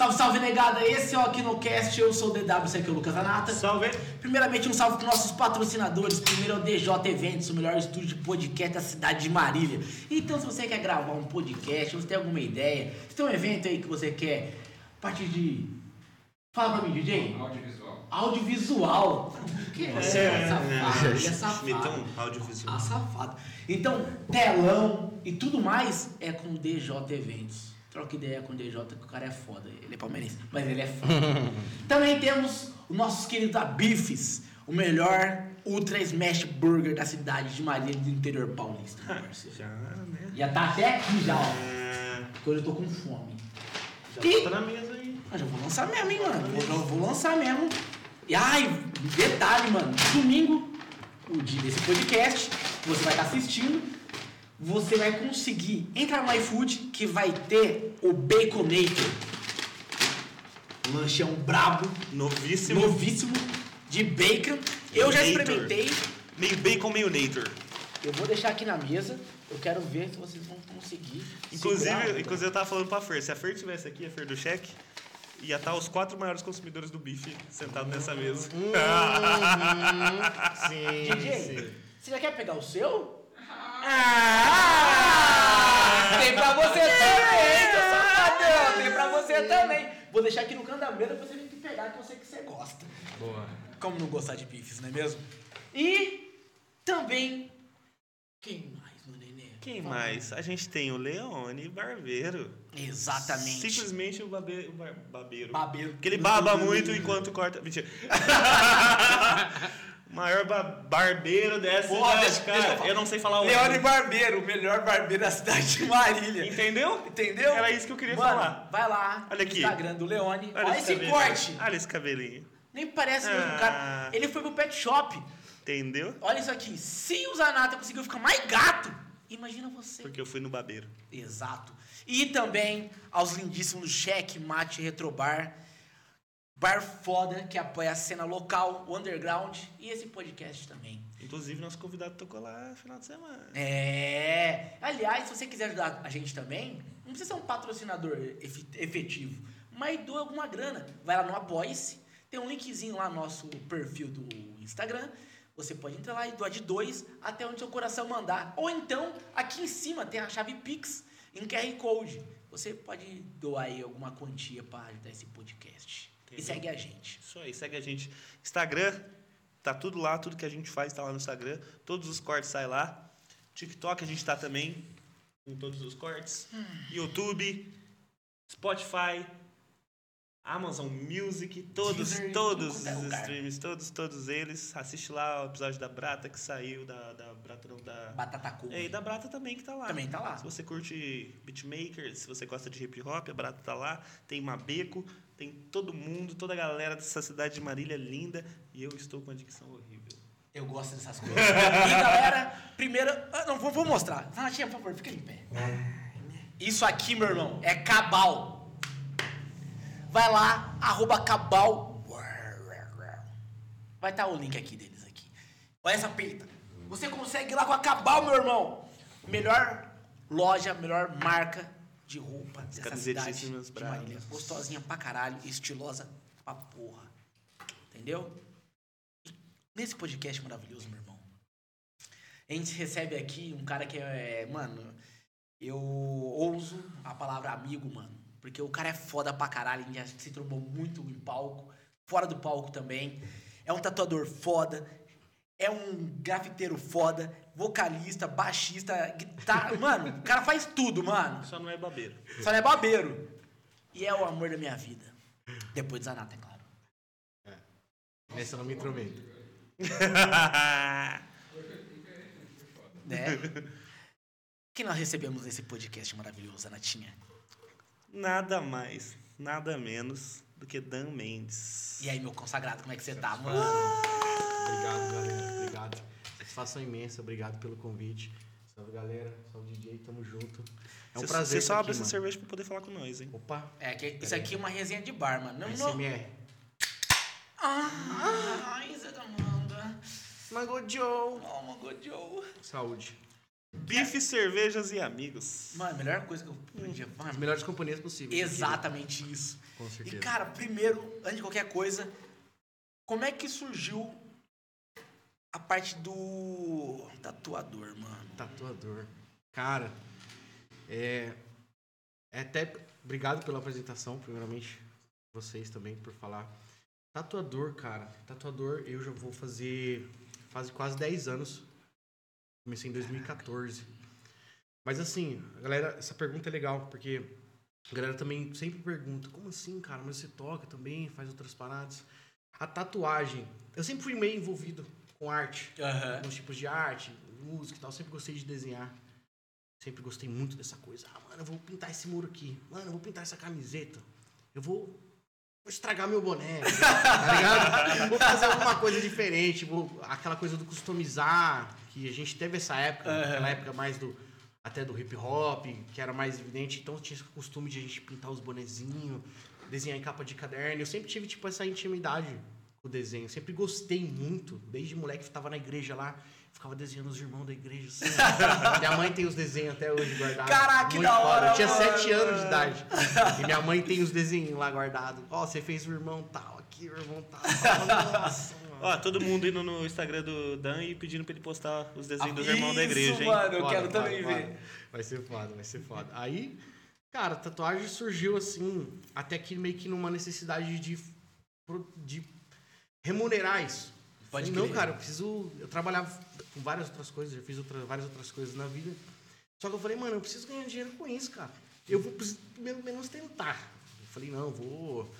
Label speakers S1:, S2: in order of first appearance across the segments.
S1: Salve, salve, negada! Esse é o Aquinocast, eu sou o DW, esse aqui é o Lucas Anata.
S2: Salve!
S1: Primeiramente, um salve para nossos patrocinadores. Primeiro é o DJ Eventos, o melhor estúdio de podcast da cidade de Marília. Então, se você quer gravar um podcast, você tem alguma ideia, se tem um evento aí que você quer, a partir de... Fala pra mim, DJ.
S3: Audiovisual.
S1: Audiovisual. Que é,
S2: Você
S1: é,
S2: é,
S1: safado, é
S2: Meteu
S1: safado.
S2: um audiovisual.
S1: Ah, safado. Então, telão e tudo mais é com o DJ Eventos. Troca ideia com o DJ, que o cara é foda. Ele é palmeirense, mas ele é foda. Também temos os nossos queridos Abifes, o melhor Ultra Smash Burger da cidade de Marília do interior paulista, meu parceiro.
S2: Já, né?
S1: Já tá até aqui já, ó.
S2: É,
S1: Porque hoje eu tô com fome.
S2: já
S1: E-
S2: tá na mesa aí.
S1: Mas eu vou lançar mesmo, hein, mano. Vou, eu vou lançar mesmo. E ai, detalhe, mano. Domingo, o dia desse podcast, você vai estar assistindo, você vai conseguir entrar no iFood que vai ter o Baconator. Lanchão brabo,
S2: Novíssimo.
S1: novíssimo, de bacon. Eu já
S2: Nator.
S1: experimentei.
S2: Meio bacon, meio nator.
S1: Eu vou deixar aqui na mesa. Eu quero ver se vocês vão conseguir.
S2: Inclusive,
S1: segurar.
S2: inclusive eu tava falando pra Fer, se a Fer tivesse aqui, a Fer do cheque, ia estar os quatro maiores consumidores do bife sentados nessa mesa.
S4: Sim,
S1: DJ,
S4: sim.
S1: você já quer pegar o seu? Ah! Tem pra você também, seu safadão! Tem pra você também! Vou deixar aqui no canto da mesa pra você vir aqui pegar, que eu sei que você gosta.
S4: Boa.
S1: Como não gostar de bifes, não é mesmo? E também. Quem mais, meu nenê?
S2: Quem
S1: Fala.
S2: mais? A gente tem o Leone Barbeiro.
S1: Exatamente.
S2: Simplesmente o babe... o bar- babeiro.
S1: Babeiro.
S2: Porque ele baba muito enquanto corta. Mentira. Maior ba- barbeiro dessa
S1: Porra,
S2: cidade,
S1: deixa- deixa eu
S2: cara. eu não sei falar o
S1: Leone. Barbeiro, o melhor barbeiro da cidade de Marília.
S2: Entendeu?
S1: Entendeu?
S2: Era isso que eu queria
S1: Mano,
S2: falar.
S1: Vai lá
S2: Olha aqui.
S1: Instagram do Leone. Olha, esse
S2: cabelinho.
S1: corte.
S2: Olha esse cabelinho.
S1: Nem parece o mesmo
S2: Ah.
S1: cara. Ele foi pro pet shop.
S2: Entendeu?
S1: Olha isso aqui. Se o Zanata conseguiu ficar mais gato, imagina você.
S2: Porque eu fui no babeiro.
S1: Exato. E também aos lindíssimos Cheque Mate Retrobar. Bar foda que apoia a cena local, o underground e esse podcast também.
S2: Inclusive, nosso convidado tocou lá no final de semana.
S1: É. Aliás, se você quiser ajudar a gente também, não precisa ser um patrocinador efe- efetivo, mas doa alguma grana. Vai lá no Apoia-se, tem um linkzinho lá no nosso perfil do Instagram. Você pode entrar lá e doar de dois até onde seu coração mandar. Ou então, aqui em cima tem a chave Pix em QR Code. Você pode doar aí alguma quantia para ajudar esse podcast. E segue a gente.
S2: Isso aí, segue a gente. Instagram, tá tudo lá, tudo que a gente faz tá lá no Instagram. Todos os cortes saem lá. TikTok a gente tá também, com todos os cortes.
S1: Hum.
S2: YouTube, Spotify, Amazon Music, todos,
S1: Deezer,
S2: todos
S1: é
S2: os streams, todos, todos eles. Assiste lá o episódio da Brata que saiu, da, da Brata não, da...
S1: Batata.
S2: É, e da Brata também que tá lá.
S1: Também tá lá.
S2: Se você curte beatmaker, se você gosta de hip hop, a Brata tá lá. Tem Mabeco, tem todo mundo, toda a galera dessa cidade de Marília linda. E eu estou com a dicção horrível.
S1: Eu gosto dessas coisas. e galera, primeiro. ah, Não, vou, vou mostrar. Renatinha, por favor, fica em pé. Isso aqui, meu irmão, é cabal. Vai lá, arroba cabal. Vai estar o link aqui deles aqui. Olha essa peita. Você consegue ir lá com a cabal, meu irmão. Melhor loja, melhor marca de roupa dessa cidade de. Marília. Gostosinha pra caralho, estilosa pra porra. Entendeu? Nesse podcast maravilhoso, meu irmão, a gente recebe aqui um cara que é. Mano, eu ouso a palavra amigo, mano. Porque o cara é foda pra caralho, a gente já se trombou muito em palco, fora do palco também. É um tatuador foda, é um grafiteiro foda, vocalista, baixista, guitarra. Mano, o cara faz tudo, mano.
S2: Só não é babeiro.
S1: Só não é babeiro. E é o amor da minha vida. Depois do Zanata, é claro.
S4: Nessa eu não me intrometo.
S1: Né? Quem nós recebemos nesse podcast maravilhoso, Zanatinha?
S2: nada mais, nada menos do que Dan Mendes.
S1: E aí, meu consagrado, como é que você tá, mano?
S4: Obrigado, galera. Satisfação imensa. Obrigado pelo convite. Salve, galera. Salve, DJ. Tamo junto. É um
S2: Você-
S4: prazer.
S2: Você só abre essa
S4: mano.
S2: cerveja pra poder falar com nós, hein?
S4: Opa.
S1: É, que isso aqui é uma resenha de bar, mano. Não, não...
S4: SMR.
S1: Ai, você tá manda.
S4: Mango Joe.
S1: Oh, Mango Joe.
S4: Saúde.
S2: Bife, cervejas e amigos.
S1: Mano, a melhor coisa que eu podia.
S4: As
S1: Mano,
S4: melhores companhias possíveis.
S1: exatamente isso.
S4: Com
S1: E,
S4: certeza.
S1: cara, primeiro, antes de qualquer coisa, como é que surgiu a parte do tatuador, mano?
S4: Tatuador. Cara, é, é até. Obrigado pela apresentação, primeiramente. Vocês também por falar. Tatuador, cara. Tatuador, eu já vou fazer. Faz quase 10 anos. Comecei em 2014. Mas assim, galera, essa pergunta é legal, porque a galera também sempre pergunta: como assim, cara? Mas você toca também, faz outras paradas? A tatuagem. Eu sempre fui meio envolvido com arte
S1: Aham.
S4: alguns tipos de arte, música e tal. Sempre gostei de desenhar. Sempre gostei muito dessa coisa. Ah, mano, eu vou pintar esse muro aqui. Mano, eu vou pintar essa camiseta. Eu vou, vou estragar meu boné. tá ligado? Vou fazer alguma coisa diferente. Vou, aquela coisa do customizar, que a gente teve essa época,
S1: Aham.
S4: aquela época mais do. Até do hip hop, que era mais evidente. Então tinha esse costume de a gente pintar os bonezinhos, desenhar em capa de caderno. Eu sempre tive, tipo, essa intimidade o desenho. Sempre gostei muito. Desde moleque ficava na igreja lá, ficava desenhando os irmãos da igreja. Assim, minha mãe tem os desenhos até hoje guardados.
S1: Caraca, que da
S4: foda.
S1: hora,
S4: Eu tinha
S1: mano.
S4: sete anos de idade. E minha mãe tem os desenhos lá guardados. Ó, você fez o irmão tal, aqui o irmão tal. Nossa, mano.
S2: Ó, todo mundo indo no Instagram do Dan e pedindo pra ele postar os desenhos dos irmãos da igreja, hein?
S1: mano, eu
S4: Foda,
S1: quero
S4: foda,
S1: também
S4: foda.
S1: ver.
S4: Vai ser foda, vai ser foda. Aí, cara, a tatuagem surgiu assim, até que meio que numa necessidade de, de remunerar isso.
S1: Pode
S4: não, cara, eu preciso. Eu trabalhava com várias outras coisas, já fiz outra- várias outras coisas na vida. Só que eu falei, mano, eu preciso ganhar dinheiro com isso, cara. Eu vou preciso, pelo menos tentar. Eu falei, não, vou.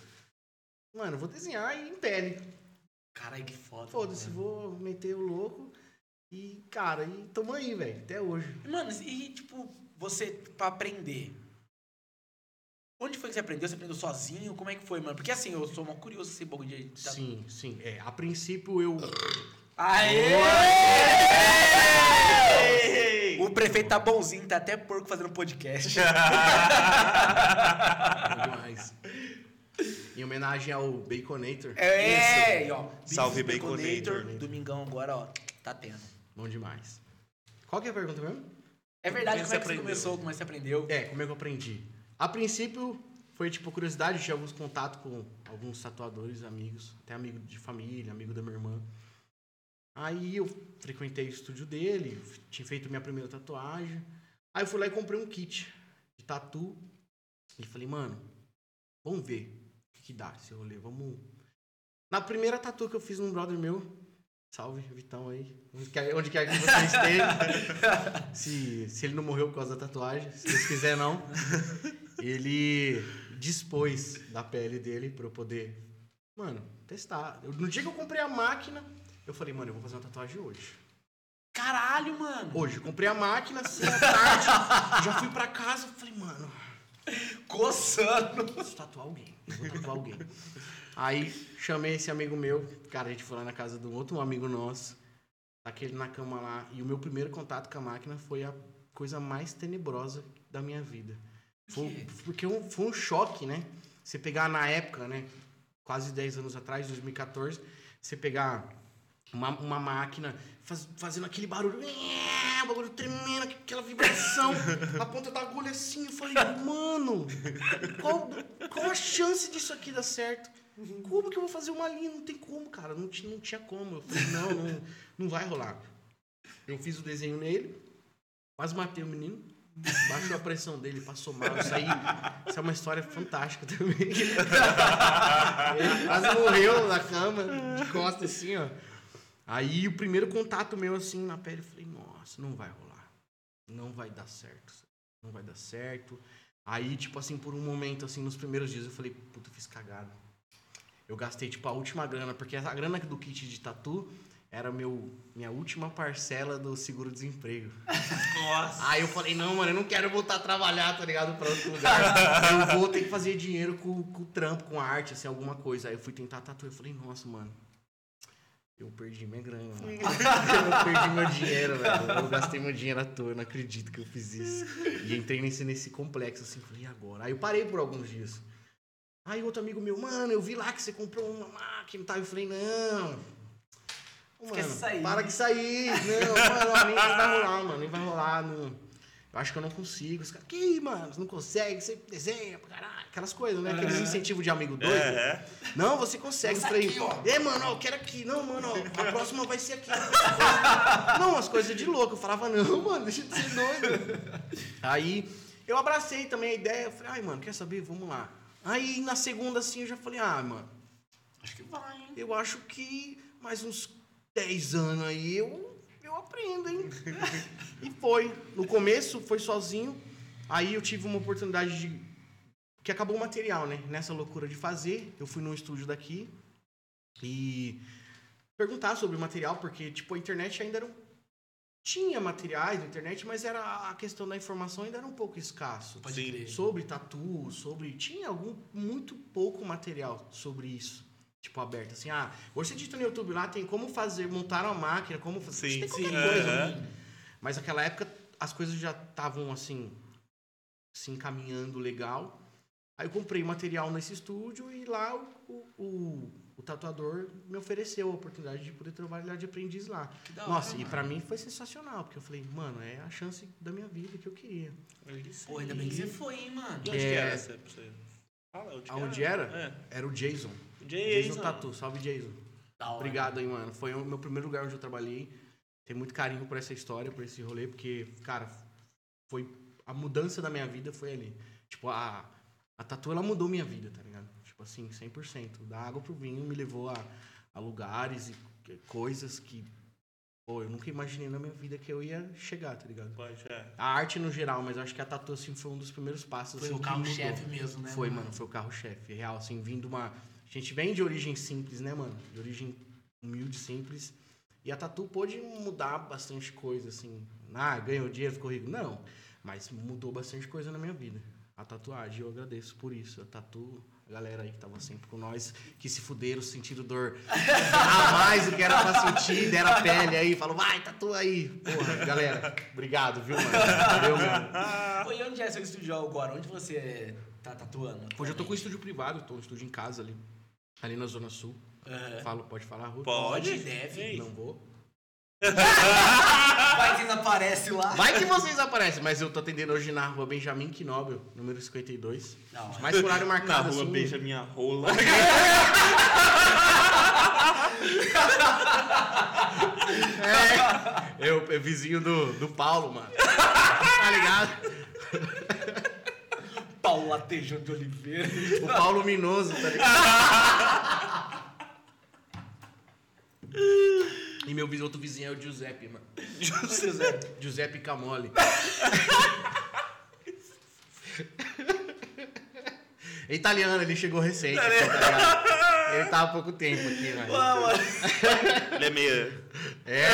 S4: Mano, eu vou desenhar em pele.
S1: Caralho, que foda.
S4: Foda-se, vou meter o louco. E, cara, e tamo aí, velho, até hoje.
S1: Mano, e tipo, você, pra aprender. Onde foi que você aprendeu? Você aprendeu sozinho? Como é que foi, mano? Porque assim, eu sou uma curioso esse bagulho de.
S4: Sim, sim. É, a princípio eu.
S1: Aê! O prefeito tá bonzinho, tá até porco fazendo podcast.
S4: demais. Em homenagem ao Baconator.
S1: É, e ó.
S2: Salve,
S1: Beef
S2: Baconator.
S1: Domingão agora, ó, tá tendo.
S4: Bom demais. Qual que é a pergunta mesmo?
S1: É verdade,
S2: Como
S1: como é que
S2: você
S1: você
S2: aprendeu?
S1: começou? Como é que você aprendeu?
S4: É, como é que eu aprendi? A princípio foi tipo curiosidade, eu tinha alguns contatos com alguns tatuadores, amigos, até amigo de família, amigo da minha irmã. Aí eu frequentei o estúdio dele, tinha feito minha primeira tatuagem. Aí eu fui lá e comprei um kit de tatu. E falei, mano, vamos ver o que, que dá esse rolê, vamos. Na primeira tatu que eu fiz num brother meu, salve, Vitão aí, onde quer, onde quer que você esteja. se, se ele não morreu por causa da tatuagem, se Deus quiser não. Ele dispôs da pele dele pra eu poder, mano, testar. Eu- no dia que eu comprei a máquina, eu falei, mano, eu vou fazer uma tatuagem hoje.
S1: Caralho, mano.
S4: Hoje, eu comprei a máquina, assim, à tarde, já fui pra casa, falei, mano,
S1: Coçando.
S4: preciso tatuar alguém, vou tatuar alguém. Aí, chamei esse amigo meu, cara, a gente foi lá na casa de um outro amigo nosso, taquei ele na cama lá, e o meu primeiro contato com a máquina foi a coisa mais tenebrosa da minha vida. Foi, porque um- foi um choque, né? Você pegar na época, né? Quase 10 anos atrás, 2014, você pegar uma, uma máquina faz- fazendo aquele barulho, o bagulho tremendo, aquela vibração, a ponta da agulha assim. Eu falei, mano, qual, qual a chance disso aqui dar certo? Como que eu vou fazer uma linha? Não tem como, cara. Não, não tinha como. Eu falei, não, não, não vai rolar. Eu fiz o desenho nele, quase matei o menino. Baixou a pressão dele, passou mal. Isso aí, isso é uma história fantástica também. Ele quase morreu na cama, de costas assim, ó. Aí o primeiro contato meu assim na pele, eu falei, nossa, não vai rolar. Não vai dar certo. Não vai dar certo. Aí, tipo assim, por um momento, assim, nos primeiros dias, eu falei, puta, fiz cagada. Eu gastei, tipo, a última grana, porque a grana do kit de tatu era meu, minha última parcela do seguro-desemprego.
S2: Nossa.
S4: Aí eu falei, não, mano, eu não quero voltar a trabalhar, tá ligado? Pra outro lugar. eu vou ter que fazer dinheiro com, com o trampo, com a arte, assim, alguma coisa. Aí eu fui tentar tatuar. Eu falei, nossa, mano. Eu perdi minha grana, mano. eu perdi meu dinheiro, velho. Eu gastei meu dinheiro à toa, eu não acredito que eu fiz isso. E entrei nesse, nesse complexo, assim, falei, e agora? Aí eu parei por alguns dias. Aí outro amigo meu, mano, eu vi lá que você comprou uma máquina e tal. Eu falei, não.
S1: Esquece
S4: Mano,
S1: isso aí.
S4: para que sair. Não, mano, nem vai rolar, mano. Nem vai rolar. Não. Eu acho que eu não consigo. Os caras, que, mano, você não consegue, você desenha caralho. Aquelas coisas, né? Aqueles incentivos de amigo doido.
S2: É,
S4: Não, você consegue. Eu falei,
S1: aqui, ó.
S4: é, mano, ó, eu quero aqui. Não, mano, ó, a próxima vai ser aqui. Não, umas coisas de louco. Eu falava, não, mano, deixa de ser doido. Aí eu abracei também a ideia. Eu falei, ai, mano, quer saber? Vamos lá. Aí na segunda, assim, eu já falei, ah, mano,
S1: Acho que vai, hein?
S4: eu acho que mais uns 10 anos aí eu, eu aprendo, hein? e foi. No começo foi sozinho. Aí eu tive uma oportunidade de. Que acabou o material, né? Nessa loucura de fazer. Eu fui num estúdio daqui e perguntar sobre o material, porque, tipo, a internet ainda era. um- Tinha materiais na internet, mas era a questão da informação ainda era um pouco escasso
S2: Sim.
S4: sobre tatu, sobre. Tinha algum muito pouco material sobre isso. Tipo, aberto. Assim, ah, hoje você digita no YouTube lá, tem como fazer, montar uma máquina, como fazer.
S2: Sim,
S4: tem
S2: sim,
S4: qualquer coisa.
S2: aham.
S4: né? Mas naquela época as coisas já estavam assim, se encaminhando legal. Aí eu comprei material nesse estúdio e lá o, o, o- tatuador me ofereceu a oportunidade de poder trabalhar de aprendiz lá.
S1: Que da hora,
S4: Nossa, e
S1: mano.
S4: pra mim foi sensacional, porque eu falei, mano, é a chance da minha vida que eu queria.
S1: Pô, ainda bem que você foi, hein, mano.
S2: E onde
S4: É.
S2: que era essa? Fala, onde
S4: Aonde era?
S2: É.
S4: Era o Jason.
S2: Jason.
S4: Jason Tatu, salve Jason.
S1: Da hora.
S4: Obrigado aí, mano. Foi o meu primeiro lugar onde eu trabalhei. Tenho muito carinho por essa história, por esse rolê, porque, cara, foi a mudança da minha vida foi ali. Tipo, a, a tatu, ela mudou minha vida, tá ligado? Tipo assim, 100%. Da água pro vinho me levou a, a lugares e coisas que, pô, eu nunca imaginei na minha vida que eu ia chegar, tá ligado?
S2: Pode, é.
S4: A arte no geral, mas eu acho que a tatu, assim, foi um dos primeiros passos.
S1: Foi
S4: assim,
S1: o carro-chefe mesmo, né?
S4: Foi, mano, foi o carro-chefe. Real, assim, vindo uma. A gente vem de origem simples, né, mano? De origem humilde, simples. E a tatu pôde mudar bastante coisa, assim. Ah, ganhou dinheiro, ficou rico. Não. Mas mudou bastante coisa na minha vida. A tatuagem, eu agradeço por isso. A tatu, a galera aí que tava sempre com nós, que se fuderam, sentiram dor a mais do que era pra sentir, deram a pele aí, falou, vai, tatua aí. Porra, galera, obrigado, viu, mano? Valeu.
S1: Pô, e onde é seu estúdio agora? Onde você tá tatuando?
S4: Hoje eu tô com um estúdio privado, tô um estúdio em casa ali. Ali na Zona Sul.
S1: Aham.
S4: Falo, pode falar, Ruth?
S2: Pode?
S1: deve.
S2: Ei.
S4: Não vou.
S1: Vai que eles aparecem lá.
S4: Vai que vocês aparecem, mas eu tô atendendo hoje na rua Benjamin Knobel, número 52.
S1: Não,
S4: Mais por horário
S2: Na
S4: marcado,
S2: rua
S4: assim.
S2: beija minha rola.
S4: É, eu, é vizinho do, do Paulo, mano. Tá ligado?
S1: Paulo Atejão de Oliveira.
S4: O Paulo Minoso, tá ligado? E meu outro vizinho é o Giuseppe, mano.
S1: José.
S4: Giuseppe Camoli. É italiano, ele chegou recente, tá? Ele tá há pouco tempo aqui, né?
S2: Ele é meio.
S4: É,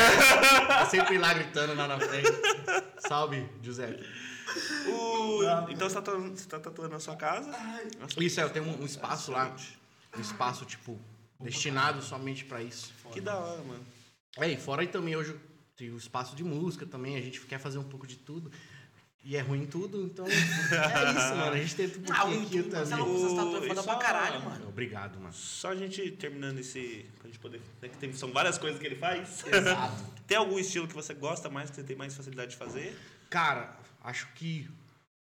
S4: tá sempre lá gritando lá na frente. Salve, Giuseppe.
S2: O- Então você tá, tatuando, você tá tatuando na sua casa?
S4: Isso é, eu tenho um, um espaço lá, um espaço, tipo, destinado somente pra isso.
S2: Que da hora, mano.
S4: É, e fora aí também hoje tem o espaço de música também, a gente quer fazer um pouco de tudo. E é ruim tudo, então é isso, mano. A gente tenta um
S1: Ah,
S4: pouquinho
S1: o
S4: aqui
S1: YouTube,
S4: também.
S1: você não usa tatu é foda pra
S2: é-
S1: caralho, mano.
S4: Obrigado, mano.
S2: Só a gente terminando esse. Pra gente poder. né, que tem- são várias coisas que ele faz.
S1: Exato.
S2: Tem algum estilo que você gosta mais, que você tem mais facilidade de fazer?
S4: Cara, acho que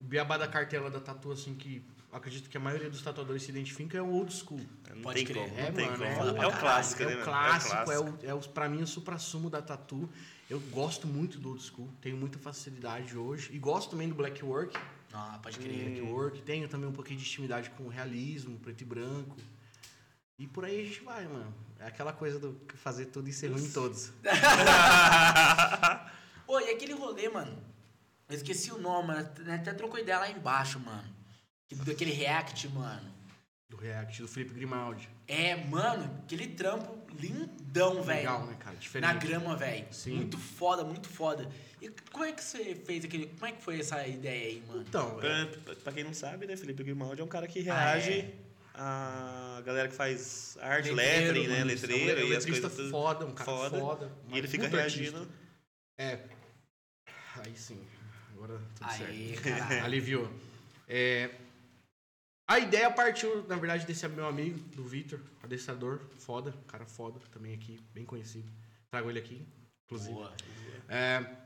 S4: o beabá da cartela da tatu, assim, que acredito que a maioria dos tatuadores se identifica é o old school.
S2: Não
S1: Pode crer.
S2: como.
S4: É,
S2: não tem
S4: mano,
S2: como.
S4: é,
S2: É o clássico,
S4: É
S2: né,
S4: o
S2: mano?
S4: clássico, é o, é o, pra mim o supra-sumo da tatu. Eu gosto muito do old school, tenho muita facilidade hoje. E gosto também do black work.
S1: Ah, pode
S4: Black
S1: crer.
S4: work, tenho também um pouquinho de intimidade com o realismo, preto e branco. E por aí a gente vai, mano. É aquela coisa do fazer tudo e ser ruim em todos.
S1: Ô, e aquele rolê, mano? Eu esqueci o nome, mano. Até trocou ideia lá embaixo, mano. Daquele react, mano.
S4: Do React, do Felipe Grimaldi.
S1: É, mano, aquele trampo lindão, velho.
S4: Legal, né, cara? Diferente.
S1: Na grama, velho.
S4: Sim.
S1: Muito foda, muito foda. E como é que você fez aquele. Como é que foi essa ideia aí, mano?
S4: Então, é,
S2: Pra, pra quem não sabe, né, Felipe Grimaldi é um cara que
S1: Ah,
S2: reage
S1: é?
S2: a galera que faz arte, lettering, né? Letreiro
S4: é um
S2: e as
S4: letrista
S2: coisas.
S4: foda, um cara
S2: foda.
S4: foda.
S2: E ele fica reagindo.
S4: artista. É. Aí sim. Agora tudo
S1: Aê,
S4: certo. Aliviou. É, a ideia partiu, na verdade, desse meu amigo, do Vitor, adestrador, foda, cara foda, também aqui, bem conhecido. Trago ele aqui, inclusive.
S1: Boa.
S4: É,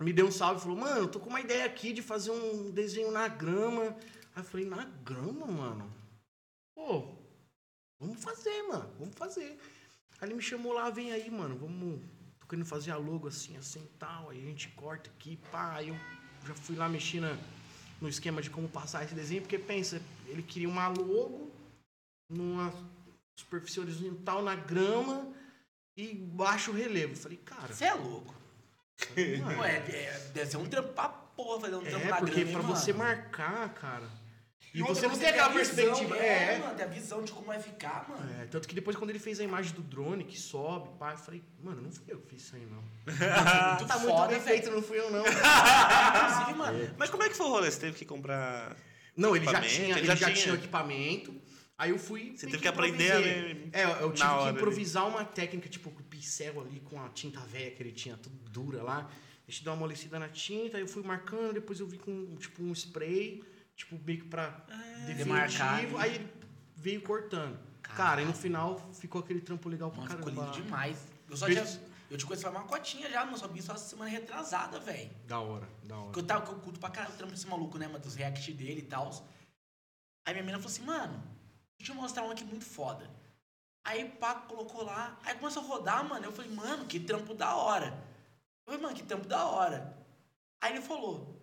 S4: me deu um salve e falou, mano, tô com uma ideia aqui de fazer um desenho na grama. Aí eu falei, na grama, mano? Pô, vamos fazer, mano, vamos fazer. Aí ele me chamou lá, vem aí, mano, vamos. Tô querendo fazer a logo assim, assim e tal. Aí a gente corta aqui, pá. Aí eu já fui lá mexer na- no esquema de como passar esse desenho, porque pensa, ele queria uma logo numa superfície horizontal na grama e baixo relevo. Eu falei, cara.
S1: Você é louco. Pô, é, é- deve ser um trampo pra porra fazer um trampo
S4: É,
S1: na
S4: porque
S1: grama,
S4: pra
S1: hein,
S4: você
S1: mano?
S4: marcar, cara. E, você não tem aquela
S1: a visão,
S4: perspectiva.
S1: É,
S4: É,
S1: mano, tem a visão de como vai ficar, mano.
S4: É, tanto que depois quando ele fez a imagem do drone que sobe, pá, eu falei, mano, não fui eu que fiz isso aí, não.
S1: Muito
S4: tá muito
S1: foda,
S4: bem
S1: velho.
S4: feito, não fui eu, não.
S1: Inclusive, mano,
S2: Mas como é que foi o rolê? Você teve que comprar.
S4: Não, ele já tinha,
S2: ele
S4: ele
S2: já
S4: já
S2: tinha.
S4: tinha o equipamento. Aí eu fui.
S2: Você teve que aprender a
S4: improvisei.
S2: ver
S4: É, eu tive que
S2: ali.
S4: improvisar uma técnica, tipo, com o pincel ali, com a tinta velha que ele tinha, tudo dura lá. A gente deu uma amolecida na tinta, aí eu fui marcando, depois eu vi com, tipo, um spray, tipo, meio que pra
S1: demarcar
S4: definitivo,
S1: ali.
S4: aí ele veio cortando. Cara, e no final ficou aquele trampo legal pra
S1: ficou
S4: caramba.
S1: lindo demais. Eu só
S4: Beijo.
S1: tinha. Eu te conheço faz uma cotinha já, não sabia só semana retrasada, velho.
S4: Da hora, da hora.
S1: Porque eu tava, que eu curto pra caralho o trampo desse maluco, né, mano? Dos react dele e tal. Aí minha menina falou assim, mano, deixa eu mostrar um aqui muito foda. Aí o Paco colocou lá, aí começou a rodar, mano. Eu falei, mano, que trampo da hora. Eu falei, mano, que trampo da hora. Aí ele falou,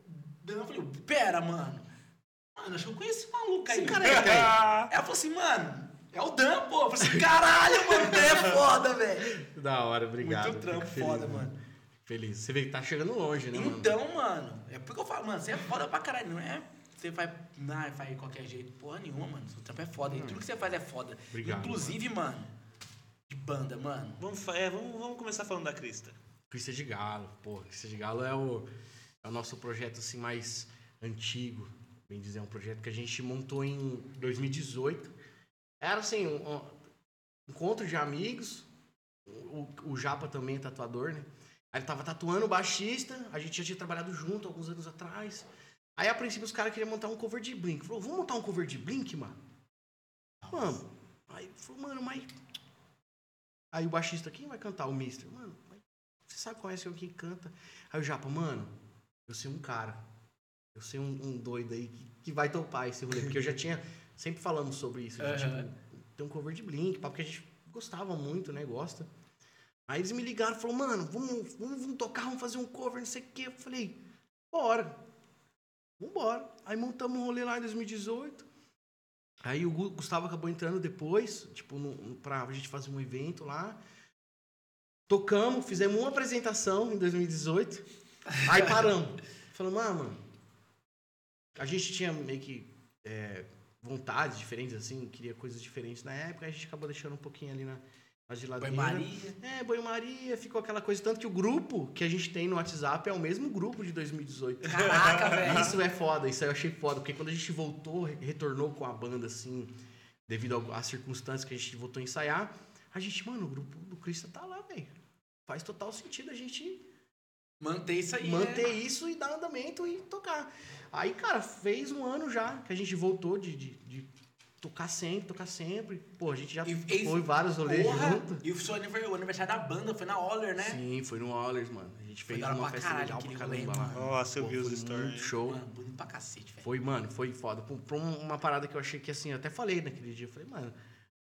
S1: eu falei, pera, mano. Mano, acho que eu conheço esse maluco aí.
S4: Esse cara é quem?
S1: Ela falou assim, mano, é o Dan, pô. Eu falei assim, caralho, mano, o Dan é foda, velho.
S4: Da hora, obrigado.
S1: Muito trampo
S4: feliz,
S1: foda, mano.
S4: Feliz. Você vê que tá chegando longe, né, mano?
S1: Então, mano, é porque eu falo, mano, você é foda pra caralho, não é? Você vai, não, faz de qualquer jeito, porra nenhuma, mano. Seu trampo é foda. E tudo que você faz é foda.
S4: Obrigado,
S1: Inclusive, mano, de banda, mano.
S2: Vamos, é, vamos, vamos começar falando da Crista.
S4: Crista de Galo, pô. Crista de Galo é o, é o nosso projeto assim mais antigo, bem dizer, é um projeto que a gente montou em 2018. Era assim, um, um encontro de amigos. O, o Japa também é tatuador, né? Aí ele tava tatuando o baixista, a gente já tinha trabalhado junto alguns anos atrás. Aí a princípio os caras queriam montar um cover de Blink. Falou, vamos montar um cover de Blink, mano? Vamos. Aí falou, mano, mas. Aí o baixista, quem vai cantar? O Mister. Mano, você sabe qual é esse que canta? Aí o Japa, mano, eu sei um cara. Eu sei um, um doido aí que, que vai topar esse rolê. Porque eu já tinha. Sempre falamos sobre isso.
S1: Aham.
S4: tipo, tem um cover de Blink, porque a gente gostava muito, né? Gosta. Aí eles me ligaram e falaram, mano, vamos, vamos, vamos tocar, vamos fazer um cover, não sei o quê. Eu falei, bora. Vambora. Aí montamos um rolê lá em 2018. Aí o Gu- Gustavo acabou entrando depois, tipo, no, no- pra gente fazer um evento lá. Tocamos, fizemos uma apresentação em 2018. Aí paramos. Falamos, ah, mano. A gente tinha meio que é, vontades diferentes, assim, queria coisas diferentes na época. A gente acabou deixando um pouquinho ali na, na geladeira.
S1: Banho-maria.
S4: É, banho-maria, ficou aquela coisa. Tanto que o grupo que a gente tem no WhatsApp é o mesmo grupo de 2018.
S1: Caraca, velho.
S4: Isso é foda, isso aí eu achei foda, porque quando a gente voltou, re- retornou com a banda, assim, devido às circunstâncias que a gente voltou a ensaiar, a gente, mano, o grupo do Cristo tá lá, velho. Faz total sentido a gente
S1: Manter isso aí.
S4: manter
S1: né?
S4: isso e dar andamento e tocar. Aí, cara, fez um ano já que a gente voltou de, de, de tocar sempre, tocar sempre. Pô, a gente já
S1: E-
S4: foi vários rolês junto.
S1: E o seu aniversário, o aniversário da banda foi na Oller, né?
S4: Sim, foi no Allers, mano. A gente
S1: Foi
S4: fez uma
S1: pra
S4: festa
S1: caralho
S4: legal pra caramba lá.
S2: Nossa, eu
S4: Pô,
S2: vi os
S4: foi
S2: stories.
S4: Show.
S1: Mano, bonito pra cacete, velho.
S4: Foi, mano, foi foda. Um- uma parada que eu achei que assim, eu até falei naquele dia, eu falei, mano,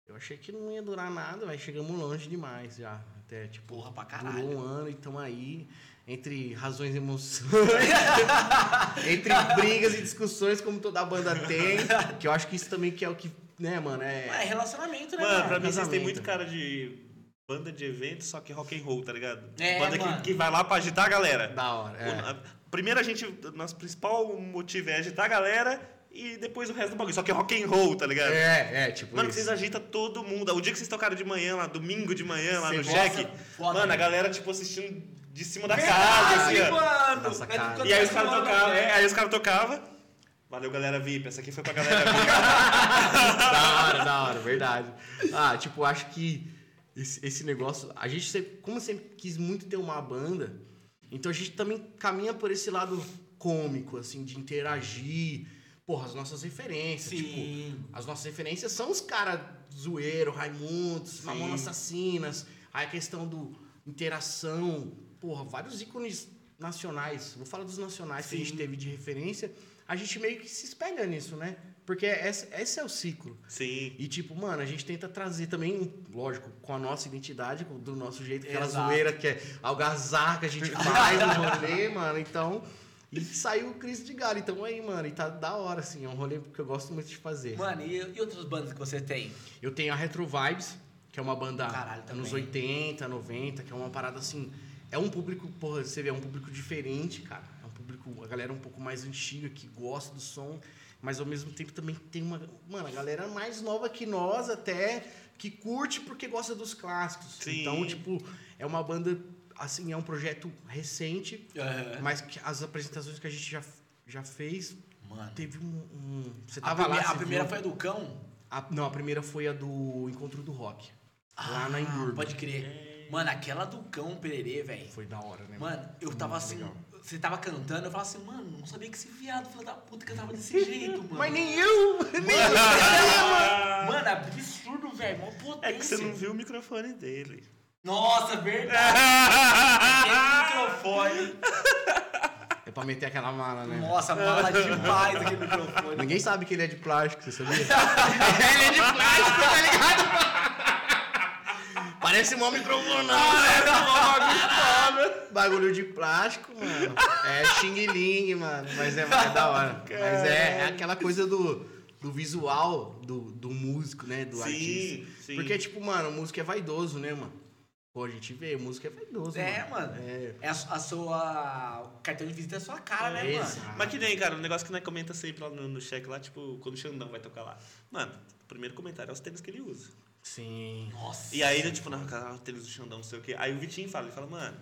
S4: eu achei que não ia durar nada, mas chegamos longe demais já. Até, tipo,
S1: Porra pra
S4: durou
S1: caralho.
S4: um ano e estamos aí, entre razões e emoções, entre brigas e discussões, como toda banda tem, que eu acho que isso também que é o que, né, mano,
S1: É
S4: é...
S1: relacionamento, né,
S2: Mano,
S1: mano?
S2: pra mim vocês têm muito cara de banda de evento, só que rock and roll, tá ligado?
S1: É,
S2: banda
S1: mano.
S2: que, que vai lá pra agitar a galera.
S4: Da hora,
S2: O-
S4: é.
S2: a- Primeiro a gente, nosso principal motivo é agitar a galera e depois o resto do bagulho. Só que é rock and roll, tá ligado?
S4: É, é, tipo
S2: Mano,
S4: isso.
S2: vocês agitam todo mundo. O dia que vocês tocaram de manhã lá, domingo de manhã lá
S4: Cê
S2: no
S1: Foda,
S2: mano, a
S1: né?
S2: galera, tipo, assistindo de cima da casa,
S1: Verdade,
S2: assim, ó.
S1: mano!
S4: Nossa, cara.
S2: E aí os caras tocavam,
S1: né?
S2: é, aí os caras tocavam. Valeu, galera VIP. Essa aqui foi pra galera VIP.
S4: da hora, da hora, verdade. Ah, tipo, acho que esse, esse negócio. A gente, sempre, como sempre quis muito ter uma banda, então a gente também caminha por esse lado cômico, assim, de interagir. Porra, as nossas referências. Tipo,
S1: Sim.
S4: as nossas referências são os caras zoeiro, Raimundos, Mamonas Assassinas. Aí a questão do interação, porra, vários ícones nacionais. Vou falar dos nacionais que a gente
S2: Sim.
S4: teve de referência. A gente meio que se espelha nisso, né? Porque esse, esse é o ciclo.
S2: Sim.
S4: E, tipo, mano, a gente tenta trazer também, lógico, com a nossa identidade, do nosso jeito, aquela
S1: Exato.
S4: zoeira que é algazarra que a gente faz no rolê, mano. Então, e saiu o Cris de Galho. Então, aí, mano, e tá da hora, assim. É um rolê que eu gosto muito de fazer.
S1: Mano, e, e outras bandas que você tem?
S4: Eu tenho a Retro Vibes, que é uma banda
S1: Caralho,
S4: anos 80, 90, que é uma parada assim. É um público, porra, você vê, é um público diferente, cara. É um público, a galera um pouco mais antiga, que gosta do som, mas ao mesmo tempo também tem uma. Mano, a galera mais nova que nós até, que curte porque gosta dos clássicos.
S2: Sim.
S4: Então, tipo, é uma banda, assim, é um projeto recente, mas as apresentações que a gente já, já fez,
S1: Mano.
S4: teve um. um- você
S1: A,
S4: tava
S1: prime-
S4: lá,
S1: a primeira
S4: viu?
S1: foi a do cão?
S4: A- não, a primeira foi a do Encontro do Rock. lá na Emburgo.
S1: Ah, Pode crer. Mano, aquela do cão pererê, velho.
S4: Foi da hora, né?
S1: Mano, eu tava
S4: Muito
S1: assim.
S4: legal.
S1: Você tava cantando, eu falava assim, mano, não sabia que esse viado, filho da puta, cantava desse jeito, mano.
S4: Mas nem eu! Nem eu!
S1: Mano, é absurdo, velho. Mó potência.
S2: É que você não viu o microfone dele.
S1: Nossa, verdade. Aquele microfone.
S4: É pra meter aquela mala, né?
S1: Nossa, mala demais aquele microfone.
S4: Ninguém sabe que ele é de plástico, você sabia? ele é de plástico, tá ligado? Parece mó microfone. Bagulho de plástico, mano. É xing ling, mano. Mas é mais da hora. Mas é, é aquela coisa do, do visual do, do músico, né? Do
S2: Sim,
S4: artista.
S2: sim.
S4: Porque, tipo, mano, o músico é vaidoso, né, mano? Pô, a gente vê, o músico é vaidoso,
S1: É, mano.
S4: É.
S1: É a, a sua. O cartão de visita é a sua cara, né, mano?
S4: Exato.
S2: Mas que nem, cara, um negócio que nós comenta sempre lá no, no check lá, tipo, quando o Xandão vai tocar lá. Mano, o primeiro comentário é os tênis que ele usa.
S4: Sim.
S1: Nossa.
S2: E aí tipo, não, cara, o tênis do Xandão, não sei o quê. Aí o Vitinho fala, ele fala, mano,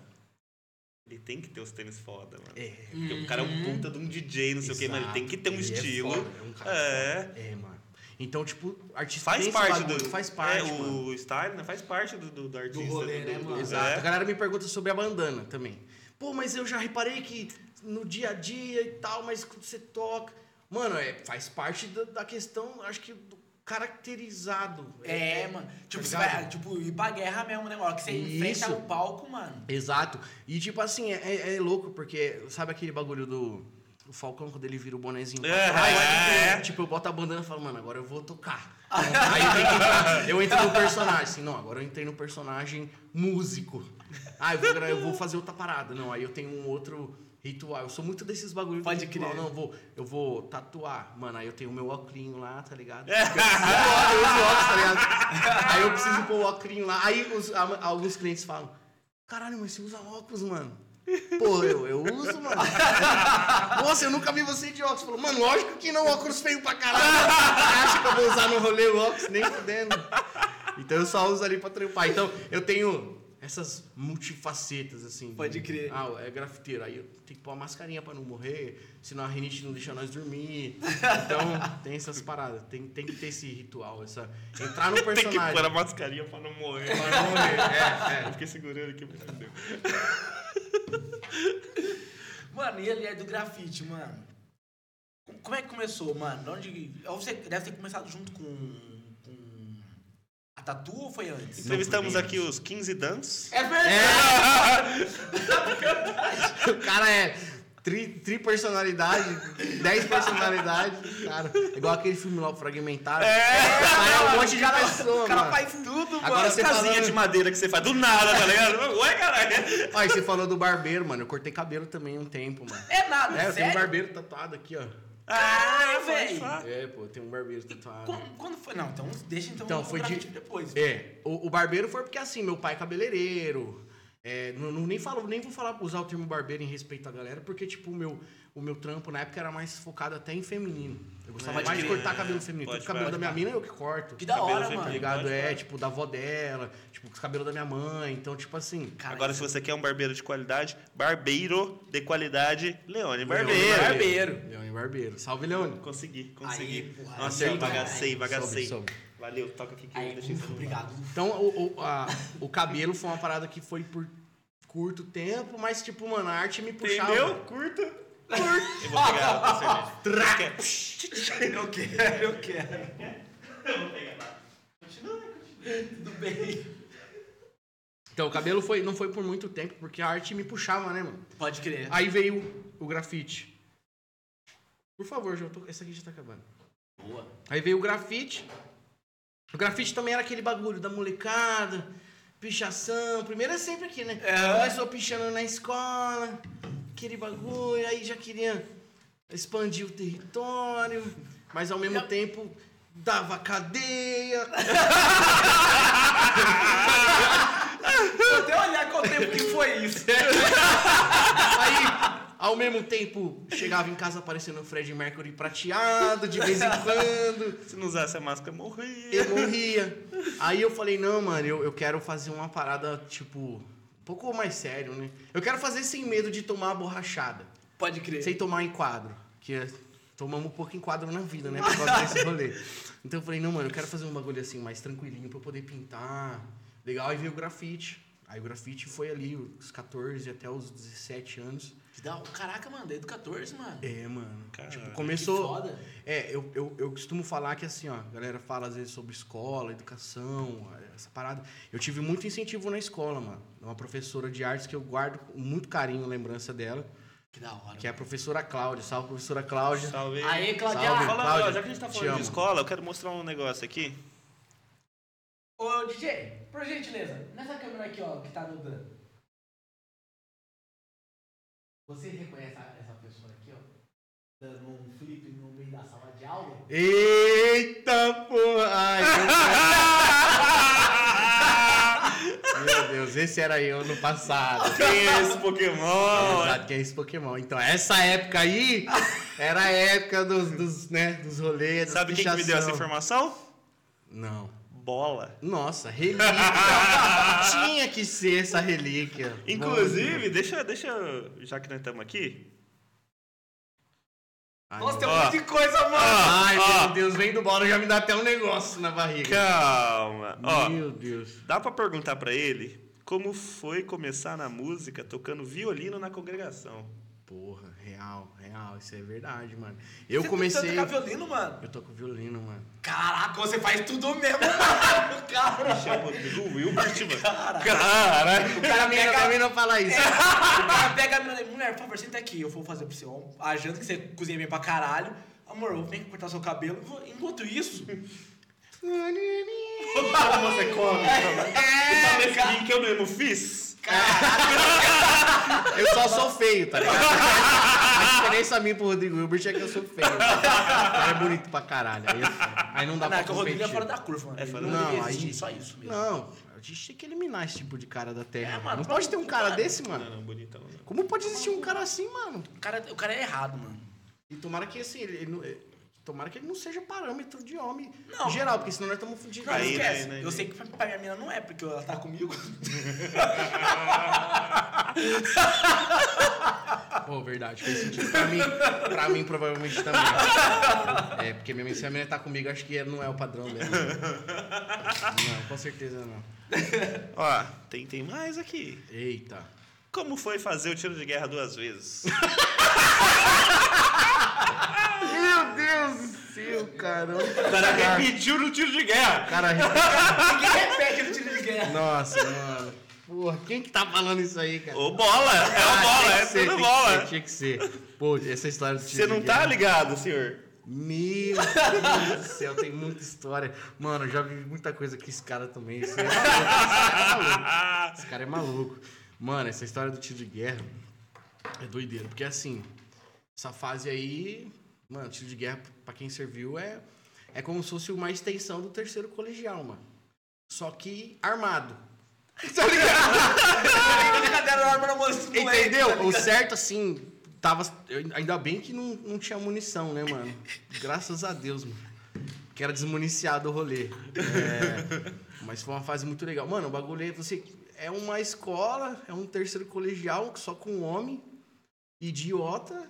S2: ele tem que ter os tênis foda, mano.
S4: É.
S2: Porque o cara é um puta de um DJ, não sei o quê, mas ele tem que ter um
S4: Ele é
S2: estilo.
S4: foda, é um cara
S2: É.
S4: foda. É, mano. Então, tipo, artista
S2: Faz parte
S4: bagulho,
S2: do.
S4: Faz parte,
S2: É,
S4: mano.
S2: o style, né? Faz parte do, do, do artista.
S1: rolê, né, mano?
S4: Exato. A
S2: É.
S4: galera me pergunta sobre a bandana também. Pô, mas eu já reparei que no dia a dia e tal, mas quando você toca. Mano, é, faz parte da, da questão, acho que, do caracterizado.
S1: É, mano. Tipo,
S4: Tá
S1: você
S4: ligado?
S1: vai, tipo, ir pra guerra mesmo, né, mano? Que você enfrenta
S4: Isso.
S1: o palco, mano.
S4: Exato. E tipo assim, é, é- é louco, porque sabe aquele bagulho do. O Falcão, quando ele vira o bonezinho pra
S2: É.
S4: trás, tipo, eu boto a bandana e falo, mano, agora eu vou tocar. Aí eu, tenho que entrar, eu entro no personagem, assim, não, agora eu entrei no personagem músico. Ah, eu vou, eu vou fazer outra parada. Não, aí eu tenho um outro ritual. Eu sou muito desses bagulhos.
S1: Pode
S4: de ritual.
S1: crer.
S4: Não, eu vou, eu vou tatuar. Mano, aí eu tenho o meu óculos lá, tá ligado? Eu, eu uso óculos, tá ligado? Aí eu preciso pôr o óculos lá. Aí os- a- alguns clientes falam, caralho, mas você usa óculos, mano. Pô, eu, eu uso, mano. Nossa, eu nunca vi você de óculos. Falou, mano, lógico que não, óculos feio pra caralho. Você acha que eu vou usar no rolê o óculos? Nem fudendo. Então eu só uso ali pra trampar. Então eu tenho essas multifacetas, assim.
S1: Pode crer.
S4: Ah, é grafiteiro. Aí eu tenho que pôr uma mascarinha pra não morrer, senão a rinite não deixa nós dormir. Então tem essas paradas. Tem, tem que ter esse ritual, essa... Entrar no
S2: Tem que
S4: personagem.
S2: pôr a mascarinha pra não morrer.
S4: Pra não morrer. É, é.
S2: Eu fiquei segurando aqui, mas não deu.
S1: Mano, e ele é do grafite, mano. Como- é que começou, mano? De Onde... Você deve ter começado junto com Tatu ou foi antes?
S2: Entrevistamos
S4: Não,
S2: aqui os 15 danos.
S1: É verdade!
S4: O cara é tri, tri personalidade, 10 personalidades, cara. Igual aquele filme lá, o Fragmentado.
S2: É,
S4: Sai um monte de
S1: o cara,
S4: pessoa,
S1: o cara
S4: mano.
S1: faz tudo,
S4: Agora
S1: mano.
S4: você
S2: casinha
S4: falando-
S2: de madeira que você faz do nada, tá ligado? Ué, caralho.
S4: Aí você falou do barbeiro, mano. Eu cortei cabelo também um tempo, mano.
S1: É nada,
S4: É, eu tenho um
S1: sério?
S4: barbeiro tatuado aqui, ó.
S1: Ah, velho.
S4: É, pô, tenho um barbeiro tatuado.
S1: Quando, quando foi? Não, então deixa então,
S4: Então,
S1: o
S4: foi de-
S1: depois.
S4: É, o, o barbeiro foi porque assim, meu pai é cabeleireiro. É, não, não- nem, falo, nem vou falar, usar o termo barbeiro em respeito à galera, porque, tipo, o meu, o meu trampo na época era mais focado até em feminino. Eu gostava
S2: Pode
S4: mais de cortar cabelo feminino.
S2: Pode
S4: Todo cabelo da minha
S2: pá.
S4: mina eu que corto.
S1: Que da
S2: Cabelo
S1: hora,
S2: feminino.
S4: Tá
S1: mano.
S4: ligado?
S2: Pode
S4: É, tipo, da avó dela, tipo, os cabelos da minha mãe. Então, tipo assim.
S1: Cara,
S2: Agora, se você quer um barbeiro de qualidade, barbeiro de qualidade, Leone Barbeiro.
S4: Leone
S1: Barbeiro.
S4: Leone Barbeiro. Salve, Leone.
S2: Consegui, consegui.
S1: Aí, porra,
S2: Nossa,
S4: aí,
S2: eu bagacei, bagacei.
S4: Sobe, sobe.
S2: Valeu, toca aqui que eu
S1: Aí,
S2: deixei
S1: ufa,
S2: você
S1: obrigado.
S4: Então, o, o, a- o cabelo foi uma parada que foi por curto tempo, mas, tipo, mano, a arte me puxava.
S2: Entendeu? Curta. Eu vou pegar a cerveja.
S1: Eu quero, eu quero.
S2: Eu vou pegar. Continua, continua.
S1: Tudo bem.
S4: Então, o cabelo foi, não foi por muito tempo, porque a arte me puxava, né, mano?
S1: Pode crer.
S4: Aí veio o grafite. Por favor, já tô, essa aqui já tá acabando.
S1: Boa.
S4: Aí veio o grafite. O grafite também era aquele bagulho da molecada, pichação. Primeiro é sempre aqui, né?
S1: É.
S4: Começou pichando na escola, aquele bagulho, aí já queria expandir o território, mas ao mesmo tempo dava cadeia.
S1: Vou até olhar qual tempo que foi isso.
S4: Aí, ao mesmo tempo, chegava em casa parecendo o Fred Mercury prateado, de vez em quando.
S2: Se não usasse a máscara, morria.
S4: Eu morria. Aí eu falei, não, mano, eu, eu quero fazer uma parada, tipo, pouco mais sério, né? Eu quero fazer sem medo de tomar a borrachada.
S1: Pode crer.
S4: Sem tomar enquadro. Que é- tomamos um pouco enquadro na vida, né? Por causa desse rolê. Então eu falei, não, mano, eu quero fazer um bagulho assim, mais tranquilinho, pra eu poder pintar. Legal, aí veio o grafite. Aí o grafite foi ali, os 14 até os 17 anos.
S1: Que da- Caraca, mano, desde 14, mano.
S4: É, mano.
S2: Cara,
S4: tipo,
S2: que
S4: começou.
S1: Que foda.
S4: É, eu, eu, eu costumo falar que assim, ó, a galera fala às vezes sobre escola, educação, essa parada. Eu tive muito incentivo na escola, mano. Uma professora de artes que eu guardo com muito carinho a lembrança dela,
S1: Que da hora.
S4: que é a professora Cláudia. Salve, professora Cláudia.
S2: Salve.
S1: Aê, Claudia.
S4: Salve.
S2: Fala,
S4: Cláudia,
S2: já que a gente tá
S4: te
S2: falando de
S4: amo.
S2: escola, eu quero mostrar um negócio aqui.
S1: Ô, DJ, por gentileza, nessa câmera aqui, ó, que tá no Dan. Você reconhece essa pessoa aqui, ó? Dando um flip no meio da sala de aula?
S4: Eita porra! Ai, meu... Deus, esse era eu no passado.
S2: Quem é esse Pokémon?
S4: Exato, que é esse Pokémon. Então, essa época aí era a época dos, dos, né, dos rolês.
S2: Sabe quem que me deu essa informação?
S4: Não.
S2: Bola.
S4: Nossa, relíquia. Tinha que ser essa relíquia.
S2: Inclusive, deixa, deixa, já que nós estamos aqui,
S4: Ai,
S1: Nossa, tem um monte de coisa, mano.
S4: Ai,
S2: ó.
S4: meu Deus, vem do bola, já me dá até um negócio na barriga.
S2: calma. Ó,
S4: Meu Deus.
S2: dá pra perguntar pra ele como foi começar na música tocando violino na congregação.
S4: Porra, real, real, isso é verdade, mano. Eu
S1: Você
S4: comecei.
S1: Você tocar violino, mano?
S4: Eu toco violino, mano.
S1: Caraca, você faz tudo mesmo, mano. Cara.
S2: Chama Rodrigo Wilbert, mano.
S1: Cara.
S2: Caralho.
S1: O cara
S4: mim, pra mim não fala isso.
S1: O cara pega a mina e fala, mulher, por favor, senta aqui, eu vou fazer pra você a janta que você cozinha bem pra caralho. Amor, eu venho cortar seu cabelo. Enquanto isso.
S2: Como você come?
S1: É,
S2: Esse
S1: cara.
S2: link que eu mesmo
S4: Eu só sou feio, tá ligado? A diferença minha pro Rodrigo Hilbert é que eu sou feio. Cara é bonito pra caralho. Aí, eu- aí não dá
S1: Não,
S4: pra
S1: é que o Rodrigo é fora da curva, mano.
S2: É
S1: Ele
S2: fora
S1: não,
S2: da-
S4: Não, aí-
S1: só isso mesmo.
S4: Não, a gente tem que eliminar esse tipo de cara da Terra.
S1: É, mano,
S4: não pode ter um cara
S1: mano.
S4: desse,
S2: Não,
S4: mano.
S2: não, bonitão. Não.
S4: Como pode existir um cara assim, mano?
S1: O cara, o cara é errado, mano.
S4: E tomara que assim, ele, ele não- tomara que ele não seja parâmetro de homem
S1: Não.
S4: geral, porque senão nós estamos fudidos.
S1: Não,
S2: Aí,
S1: esquece.
S2: né, né,
S1: eu
S2: né.
S1: sei que pra minha mina não é, porque ela tá comigo.
S4: Pô, verdade, fez sentido. Pra mim, pra mim provavelmente também. É, porque minha, se a menina tá comigo, acho que não é o padrão dela. Não, com certeza não.
S2: Ó, tem, tem mais aqui.
S4: Eita.
S2: Como foi fazer o tiro de guerra duas vezes?
S4: Meu Deus do céu, caramba.
S2: O cara repetiu no tiro de guerra.
S4: Cara,
S1: Ninguém repete no tiro de guerra.
S4: nossa, mano. Porra, quem que tá falando isso aí, cara?
S2: Ô, bola! É o
S4: Ah,
S2: bola, é
S4: ser,
S2: tudo
S4: tinha que
S2: bola.
S4: ser, Tinha que ser. Pô, essa história do tiro
S2: Você não
S4: de
S2: tá
S4: guerra-
S2: ligado, senhor?
S4: Meu Deus do céu, tem muita história. Mano, eu já vi muita coisa com esse cara também. Esse, cara é maluco. Esse cara é maluco. Mano, essa história do tiro de guerra é doideira. Porque assim, essa fase aí, mano, tiro de guerra, pra quem serviu, é, é como se fosse uma extensão do terceiro colegial, mano. Só que armado. Tá ligado?
S1: Moleque, tá
S4: Entendeu? O certo, assim, tava. Ainda bem que não, não tinha munição, né, mano? Graças a Deus, mano. Que era desmuniciado o rolê. É, mas foi uma fase muito legal. Mano, o bagulho é você. É uma escola, é um terceiro colegial só com homem, idiota.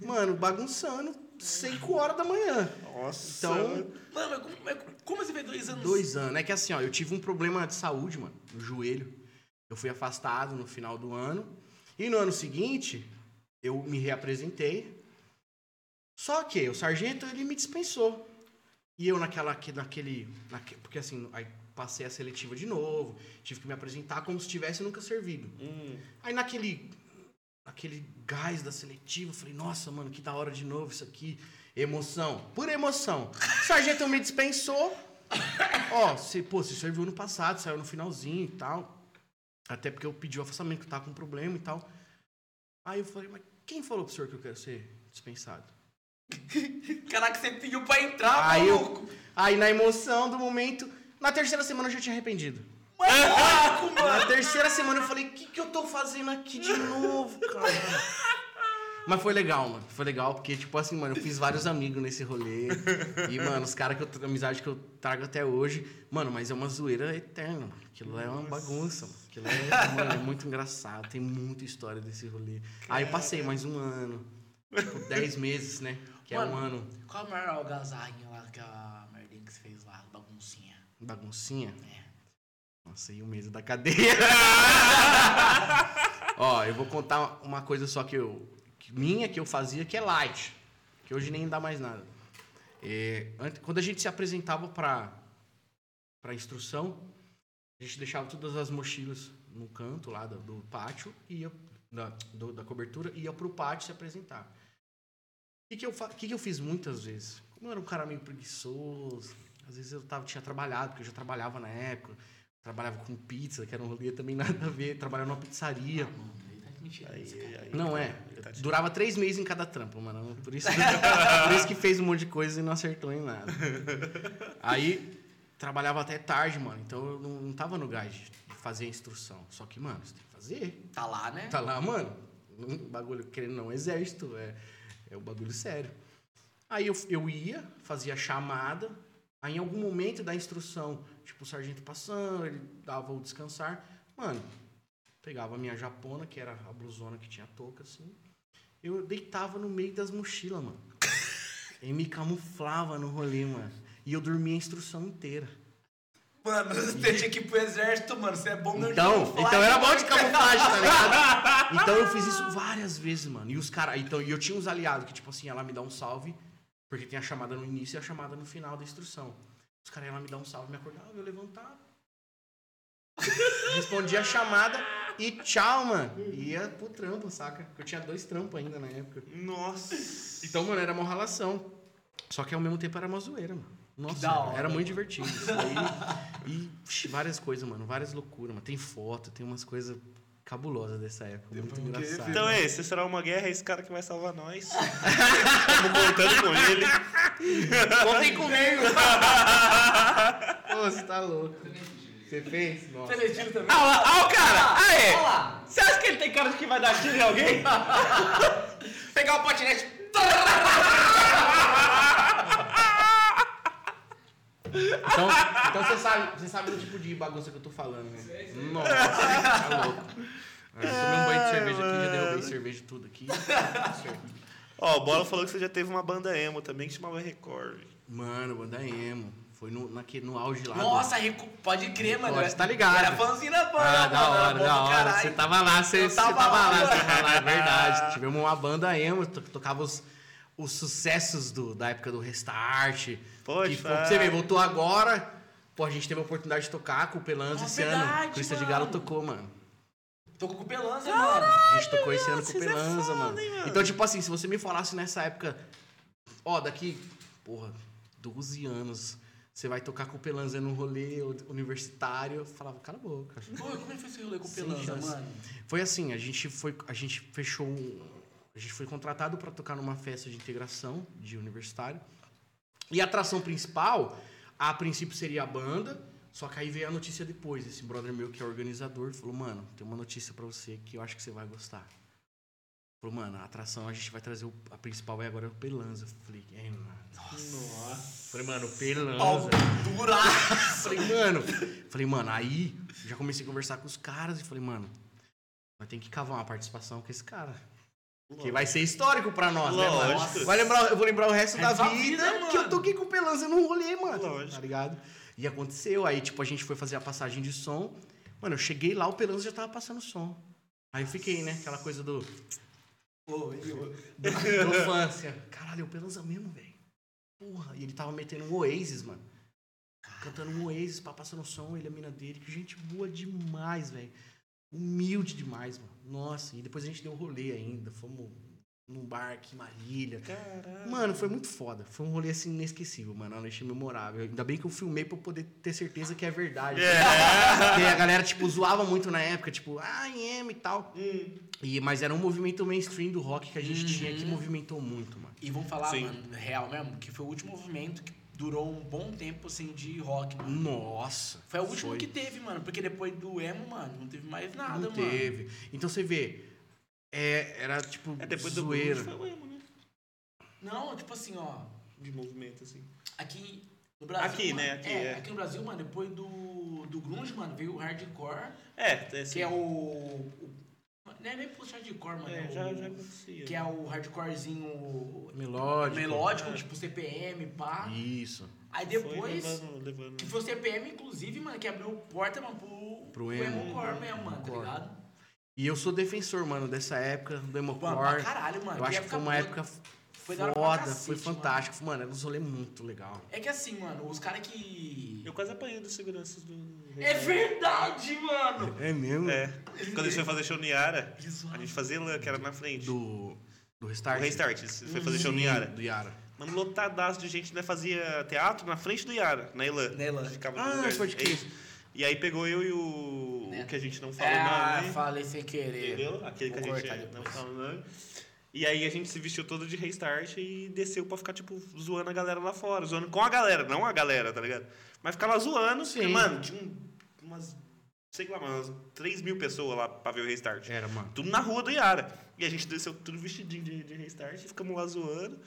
S4: Mano, bagunçando 5 horas da manhã.
S2: Nossa.
S4: Então,
S1: Mano, mas como, como você fez dois anos?
S4: Dois anos. É que assim, ó, eu tive um problema de saúde, mano, no joelho. Eu fui afastado no final do ano. E no ano seguinte, eu me reapresentei. Só que o sargento, ele me dispensou. E eu naquela, que- naquele, naque- porque assim, aí passei a seletiva de novo, tive que me apresentar como se tivesse nunca servido.
S2: Hum,
S4: Aí naquele, naquele gás da seletiva, eu falei, nossa, mano, que da hora de novo isso aqui. Emoção, pura emoção. O sargento me dispensou. Ó, você, pô, você serviu ano passado, saiu no finalzinho e tal. Até porque eu pedi o afastamento, que eu tava com problema e tal. Aí eu falei, mas quem falou pro senhor que eu quero ser dispensado?
S1: Caraca, você pediu pra entrar,
S4: Aí eu-
S1: maluco.
S4: Aí na emoção do momento, na terceira semana eu já tinha arrependido.
S1: Mas louco, mano.
S4: Na terceira semana eu falei, o que, que eu tô fazendo aqui de novo, cara? Mas foi legal, mano. Foi legal, porque, tipo assim, mano, eu fiz vários amigos nesse rolê. E, mano, os caras que eu a amizade que eu trago até hoje, mano, mas é uma zoeira eterna, mano. Aquilo é uma bagunça, mano. Aquilo é, mano, é muito engraçado. Tem muita história desse rolê. Aí eu passei mais um ano. Tipo, dez meses, né? Que é um
S1: Mano.
S4: ano.
S1: Qual a maior algazarrinha lá que a merdinha que você fez lá, baguncinha?
S4: Baguncinha.
S1: É.
S4: Nossa, e o medo da cadeia. Ó, eu vou contar uma coisa só que eu. que minha que eu fazia, que é light. Que hoje nem dá mais nada. É, ante- quando a gente se apresentava para para instrução, a gente deixava todas as mochilas no canto lá do, do pátio e ia da, do- da cobertura e ia pro pátio se apresentar. O que, que, eu, que, que eu fiz muitas vezes? Como eu era um cara meio preguiçoso, às vezes eu tava, tinha trabalhado, porque eu já trabalhava na época, trabalhava com pizza, que era um rolê também nada a ver, trabalhava numa pizzaria.
S1: Mano, aí tá mentira
S2: Aí, aí.
S4: Não é.
S2: Tá
S4: Durava três meses em cada trampo, mano. Por isso, por isso que fez um monte de coisa e não acertou em nada. Aí trabalhava até tarde, mano. Então eu não, não tava no gás de fazer a instrução. Só que, mano, você tem que fazer.
S1: Tá lá, né?
S4: Tá lá, mano. Um bagulho querendo não exército. É, é um bagulho sério. Aí eu, eu ia, fazia chamada. Aí em algum momento da instrução, tipo, o sargento passando, ele dava o descansar. Mano, pegava a minha japona, que era a blusona que tinha touca, assim. Eu deitava no meio das mochilas, mano. E me camuflava no rolê, mano. E eu dormia a instrução inteira.
S1: Mano, você tinha que ir pro exército, mano. Você é bom de
S4: Então, então era bom de camuflagem, tá ligado? Então eu fiz isso várias vezes, mano. E os caras. Então, e eu tinha uns aliados que, tipo assim, ela me dá um salve, porque tem a chamada no início e a chamada no final da instrução. Os caras iam lá me dar um salve, me acordava, eu levantava. Respondia a chamada e tchau, mano. Ia pro trampo, saca? Porque eu tinha dois trampos ainda na época.
S2: Nossa.
S4: Então, mano, era uma relação. Só que ao mesmo tempo era uma zoeira, mano. Nossa,
S1: hora.
S4: era muito divertido. Isso aí. E várias coisas, mano. Várias loucuras, mano. Tem foto, tem umas coisas cabulosas dessa época. Muito engraçado.
S2: Então é esse, será uma guerra, é esse cara que vai salvar nós. Estamos contando com ele.
S4: Contem comigo! Pô, você tá louco. Você fez? Nossa.
S1: Você tiro também?
S2: Ah, lá, ah, o cara! Ah, é!
S1: Olha lá.
S2: Você acha que ele tem cara de que vai dar tiro em alguém?
S1: Pegar o patinete.
S4: Então, então você sabe, você sabe o tipo de bagunça que eu tô falando, né? Nossa, tá louco. Ah, eu tomei um banho de cerveja aqui, já derrubei cerveja tudo aqui.
S2: Ó, o Bola falou que você já teve uma banda emo também que chamava Record.
S4: Mano, banda emo. Foi no, naquele, no auge lá. do-
S1: Nossa, Recu- pode crer, mano.
S4: Pode, tá ligado.
S1: Era fãzinho da banda,
S4: Ah,
S1: mano.
S4: da
S1: era
S4: hora, da hora. Você tava lá, você, você
S1: tava
S4: tava
S1: lá,
S4: lá,
S1: mano.
S4: você tava lá, é verdade. Tivemos uma banda emo, to- tocava os, os sucessos do, da época do Restart.
S2: Pode
S4: que. Você vê, voltou agora. Pô, a gente teve a oportunidade de tocar com o Pelanza
S1: Ah,
S4: esse
S1: verdade,
S4: ano. Crista de
S1: mano.
S4: Galo tocou, mano.
S1: Tô com o Pelanza, mano.
S4: A gente tocou esse ano com o
S2: é
S4: Pelanza,
S2: foda,
S4: mano.
S2: hein, mano?
S4: Então, tipo assim, se você me falasse nessa época, ó, daqui, porra, 12 anos, você vai tocar com o Pelanza num rolê universitário, eu falava, cala a boca.
S1: Pô, como é que foi esse rolê com o Pelanza, mano?
S4: Foi assim, a gente foi, a gente fechou, um- a gente foi contratado para tocar numa festa de integração de universitário. E a atração principal, a princípio seria a banda, só que aí veio a notícia depois. Esse brother meu que é organizador falou: "Mano, tem uma notícia para você que eu acho que você vai gostar". Falou: "Mano, a atração a gente vai trazer o, a principal vai agora é o Pelanza". Eu falei: "É, mano".
S2: Nossa.
S4: Falei: "Mano, o
S1: Pau
S4: Pelanza".
S1: duraço.
S4: Falei, mano. Falei, mano, aí já comecei a conversar com os caras e falei, mano, vai ter que cavar uma participação com esse cara. Que vai ser histórico pra nós, né, mano?
S2: Lógico.
S4: Vai lembrar, eu vou lembrar o resto
S1: É
S4: da vida,
S1: vida,
S4: que eu toquei com o Pelanza num rolê, mano.
S2: Lógico.
S4: Tá ligado? E aconteceu. Aí, tipo, a gente foi fazer a passagem de som. Mano, eu cheguei lá, o Pelanza já tava passando som. Aí eu fiquei, né? Aquela coisa do.
S1: Pô, eu-
S4: da infância. Caralho, é o Pelanza mesmo, velho. porra. E ele tava metendo um Oasis, mano. Cantando um Oasis, pá, passando som, ele, a mina dele. Que gente boa demais, velho. Humilde demais, mano. Nossa, e depois a gente deu um rolê ainda. Fomos num bar aqui em Marília.
S2: Caralho.
S4: Mano, foi muito foda. Foi um rolê assim inesquecível, mano. Uma noite memorável. Ainda bem que eu filmei pra eu poder ter certeza que é verdade.
S2: É.
S4: Porque a galera, tipo, zoava muito na época, tipo, ah, EM e tal.
S2: Hum.
S4: E, mas era um movimento mainstream do rock que a gente tinha
S1: Uhum.
S4: que movimentou muito, mano.
S1: E vamos falar,
S2: Sim.
S1: mano, real mesmo, que foi o último movimento que durou um bom tempo, assim, de rock, mano.
S4: Nossa.
S1: Foi o último
S4: foi.
S1: que teve, mano. Porque depois do emo, mano, não teve mais nada,
S4: Não
S1: mano.
S4: teve. Então você vê, é, era tipo
S2: É depois do
S4: zoeira.
S2: grunge foi o emo, né?
S1: Não, tipo assim, ó.
S2: De movimento, assim.
S1: Aqui no Brasil.
S2: Aqui,
S1: mano,
S2: né? Aqui,
S1: é,
S2: é.
S1: aqui no Brasil, mano, depois do, do Grunge, mano, veio o hardcore,
S2: É, é assim,
S1: que é o. o não é nem puxa hardcore, mano.
S2: É,
S1: é
S2: já,
S1: o-
S2: já acontecia.
S1: Que é o hardcorezinho
S4: Melódico.
S1: melódico,
S2: é.
S1: tipo CPM, pá.
S4: Isso.
S1: Aí
S2: Foi
S1: depois.
S2: levando, levando.
S1: Que foi o CPM, inclusive, mano, que abriu porta, mano, pro,
S4: Pro emo.
S1: core mesmo, mano, tá
S4: Core.
S1: ligado?
S4: E eu sou defensor, mano, dessa época do
S1: Mano, pra
S4: Emocore.
S1: caralho, mano.
S4: Eu acho que foi uma época
S1: Foi pra
S4: foda,
S1: cacete,
S4: foi
S1: mano.
S4: fantástico. Mano, era um rolê muito legal.
S1: É que assim, mano, os caras que.
S2: Eu quase apanhei dos seguranças do.
S1: É verdade, mano!
S4: É mesmo?
S2: É. Quando a gente foi fazer show no Yara, a gente fazia lã, que era na frente.
S4: Do, do Restart?
S2: Restart, a gente foi fazer show no Yara.
S4: Do Yara.
S2: Mano, lotadaço de gente, né? Fazia teatro na frente do Yara, na Elan.
S1: Na Elan.
S2: Ficava no
S4: Ah,
S2: lugar.
S4: pode
S2: É
S4: crer.
S2: E aí pegou eu e o.
S1: Né?
S2: O que a gente não falou
S1: Ah,
S2: nome.
S1: falei sem querer.
S2: Entendeu? Aquele que a
S1: Vou
S2: gente
S1: cortar
S2: não fala o nome. E aí a gente se vestiu todo de restart e desceu pra ficar, tipo, zoando a galera lá fora. Zoando com a galera, não a galera, tá ligado? Mas ficava zoando.
S4: Sim.
S2: Porque, mano, tinha um- umas, sei lá, umas 3 mil pessoas lá pra ver o restart.
S4: Era, mano.
S2: Tudo na rua do Yara. E a gente desceu tudo vestidinho de, de restart e ficamos lá zoando.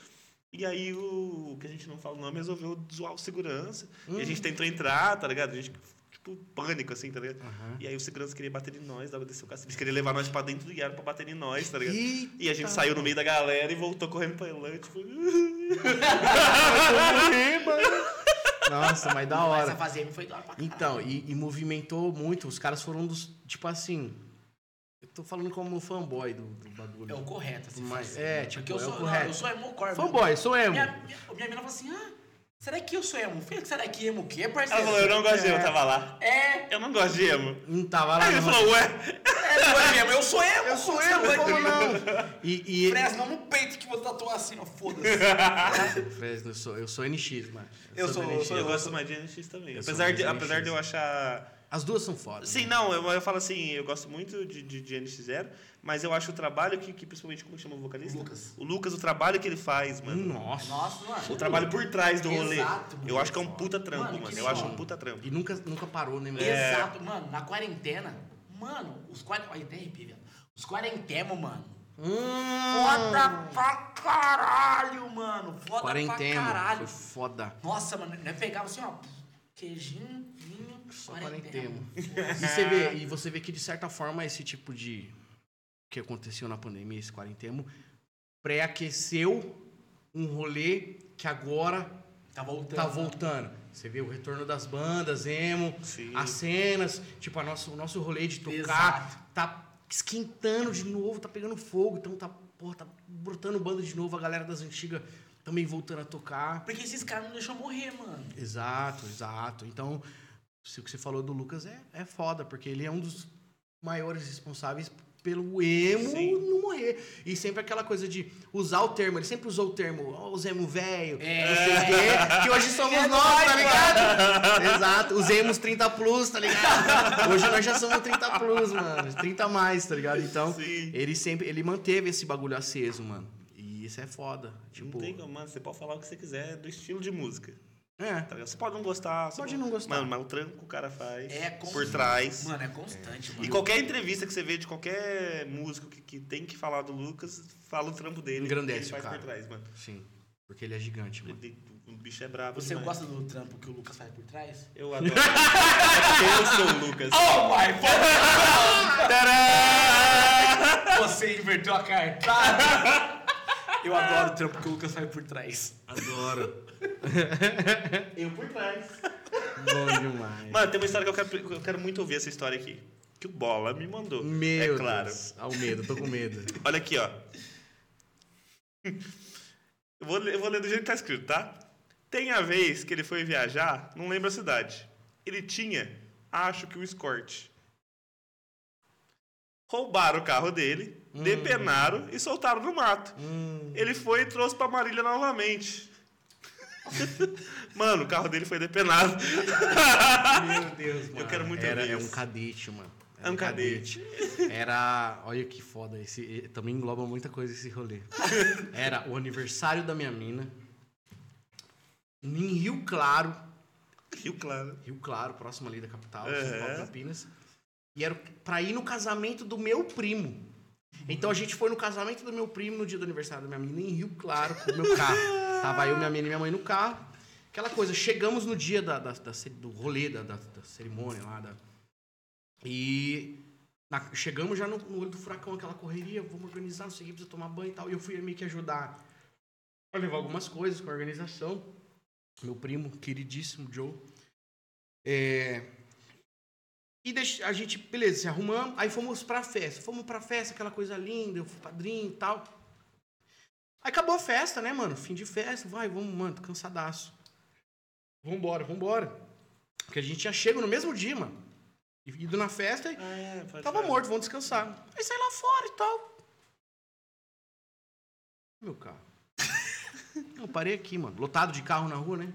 S2: E aí o, o que a gente não fala o nome resolveu zoar o segurança. E a gente tentou entrar, tá ligado? A gente, tipo, pânico, assim, tá ligado?
S4: Aham.
S2: E aí o segurança queria bater em nós, dava descer o cacete. Eles queriam levar nós pra dentro do Yara pra bater em nós, tá ligado?
S4: Eita.
S2: E a gente saiu no meio da galera e voltou correndo pra Elan, tipo...
S4: Nossa, mas da hora.
S1: essa fazenda foi da hora pra caralho.
S4: Então, e, e movimentou muito. Os caras foram dos. Tipo assim. Eu tô falando como fanboy do, do bagulho.
S1: É o correto, assim.
S4: Mas-
S1: fazer,
S4: é,
S1: né?
S4: tipo,
S1: Porque eu
S4: é o
S1: sou,
S4: correto.
S1: não, eu sou emo core.
S4: Fanboy, sou emo.
S1: Minha, minha, minha mina falou assim, ah, será que eu sou emo? Filho, será que emo o quê, parceiro?
S2: Ela falou, eu não gosto de emo, tava lá.
S1: É,
S2: Eu não gosto de emo.
S4: Não tava lá.
S2: Aí ele
S4: não.
S2: falou, ué...
S1: é, não é mesmo, eu sou emo.
S4: Eu sou
S1: você
S4: emo, como não? E, e
S1: Fresno no peito que vou tatuar assim, ó, foda-se.
S4: Fresno, eu sou, eu sou NX, mano.
S1: Eu
S4: do
S1: sou-
S4: NX.
S2: Eu gosto mais de NX também.
S4: Eu sou
S2: Apesar de,
S4: de
S2: apesar
S4: NX.
S2: de eu achar...
S4: As duas são fodas.
S2: Sim, não, eu, eu falo assim, eu gosto muito de, de, de NX0, mas eu acho o trabalho que, que principalmente, como chama o vocalista?
S1: O Lucas.
S2: O Lucas, o trabalho que ele faz, mano.
S4: Nossa.
S1: Nossa, mano.
S2: O trabalho por trás do rolê.
S1: Exato, mano.
S2: eu acho que é um puta trampo,
S1: Mano,
S2: mano. Eu acho
S1: som.
S2: um puta trampo.
S4: E nunca, nunca parou, né, mano?
S2: É.
S1: Exato, mano, na quarentena, mano, os quarenta... Olha, até arrepio, velho. Os quarentemo, mano.
S4: Hum,
S1: Foda pra caralho, mano. Foda
S4: Quarentena.
S1: pra caralho.
S4: Foi foda.
S1: Nossa, mano, nós pegava assim, ó, queijinho,
S4: Só
S1: quarentemo.
S4: quarentena. E você, vê, e você vê que, de certa forma, esse tipo de. que aconteceu na pandemia, esse quarentemo, pré-aqueceu um rolê que agora
S1: Tá voltando.
S4: tá voltando. Você vê o retorno das bandas, emo,
S2: Sim.
S4: as cenas, tipo, a nosso, o nosso rolê de tocar
S1: Exato.
S4: tá esquentando de novo, tá pegando fogo, então tá, porra, tá brotando banda de novo, a galera das antigas também voltando a tocar.
S1: Porque esses caras não deixam morrer, mano.
S4: Exato, exato. Então, o que você falou do Lucas é, é foda, porque ele é um dos maiores responsáveis pelo emo
S2: Sim.
S4: não morrer. E sempre aquela coisa de usar o termo, ele sempre usou o termo, ó, os emo velho,
S1: É.
S4: que hoje somos
S1: É
S4: nós, tá ligado? Exato, os emos 30 plus, tá ligado? Hoje nós já somos 30 plus, mano, 30 a mais, tá ligado? Então,
S2: Sim.
S4: ele sempre, ele manteve esse bagulho aceso, mano. E isso é foda, tipo...
S2: Não tem mano. Você pode falar o que você quiser do estilo de música.
S4: É,
S2: tá ligado? Você pode não gostar. você
S4: Pode não gostar.
S2: Mano, mas o trampo que o cara faz
S1: É
S2: por
S1: constante.
S2: trás.
S1: Mano, é constante, mano.
S2: E qualquer entrevista que você vê de qualquer músico que, que tem que falar do Lucas, fala o trampo dele.
S4: Engrandece
S2: ele faz
S4: o cara.
S2: por trás, mano.
S4: sim, porque ele é gigante, mano.
S2: Ele- o bicho é brabo
S1: Você
S2: demais.
S1: gosta do trampo que o Lucas faz por trás?
S2: Eu adoro. é eu sou o Lucas.
S1: Oh my God! Você inverteu a cartada. Eu adoro o trampo que o Lucas faz por trás.
S4: Adoro.
S2: Eu por trás.
S4: Bom demais.
S2: Mano, tem uma história que eu quero, eu quero muito ouvir essa história aqui. Que o Bola me mandou.
S4: Meu
S2: é claro.
S4: Deus. Ao medo, tô com medo.
S2: Olha aqui, ó. Eu vou, ler- eu vou ler do jeito que tá escrito, tá? Tem a vez que ele foi viajar, não lembro a cidade. Ele tinha, acho que o escorte. Roubaram o carro dele, depenaram e soltaram no mato. Ele foi e trouxe pra Marília novamente. Mano, o carro dele foi depenado.
S4: Meu Deus, mano.
S2: Eu quero muito
S4: Era
S2: ver
S4: é um cadete, mano. Era
S2: É um cadete.
S4: Era. Olha que foda. Esse, também engloba muita coisa esse rolê. Era o aniversário da minha mina. Em Rio Claro.
S2: Rio Claro.
S4: Rio Claro, próximo ali da capital. São Paulo, Campinas. E era pra ir no casamento do meu primo. Então a gente foi no casamento do meu primo no dia do aniversário da minha menina em Rio Claro com o meu carro. Tava eu, minha menina e minha mãe no carro. Aquela coisa, chegamos no dia da, da- da do rolê, da, da- cerimônia lá. Da, e na- chegamos já no, no olho do furacão, aquela correria, vamos organizar, não sei o que, precisa tomar banho e tal. E eu fui meio que ajudar a levar algumas coisas com a organização. Meu primo, queridíssimo Joe. É, e a gente, beleza, se arrumamos, aí fomos pra festa. Fomos pra festa, aquela coisa linda, eu fui padrinho e tal. Acabou a festa, né, mano? Fim de festa, vai, vamos, mano, tô cansadaço. Vambora, vambora. Porque a gente já chega no mesmo dia, mano. Ido na festa e
S2: Ah, é,
S4: tava
S2: falar.
S4: morto, vamos descansar. Aí sai lá fora e tal. Meu carro. Eu parei aqui, mano. Lotado de carro na rua, né?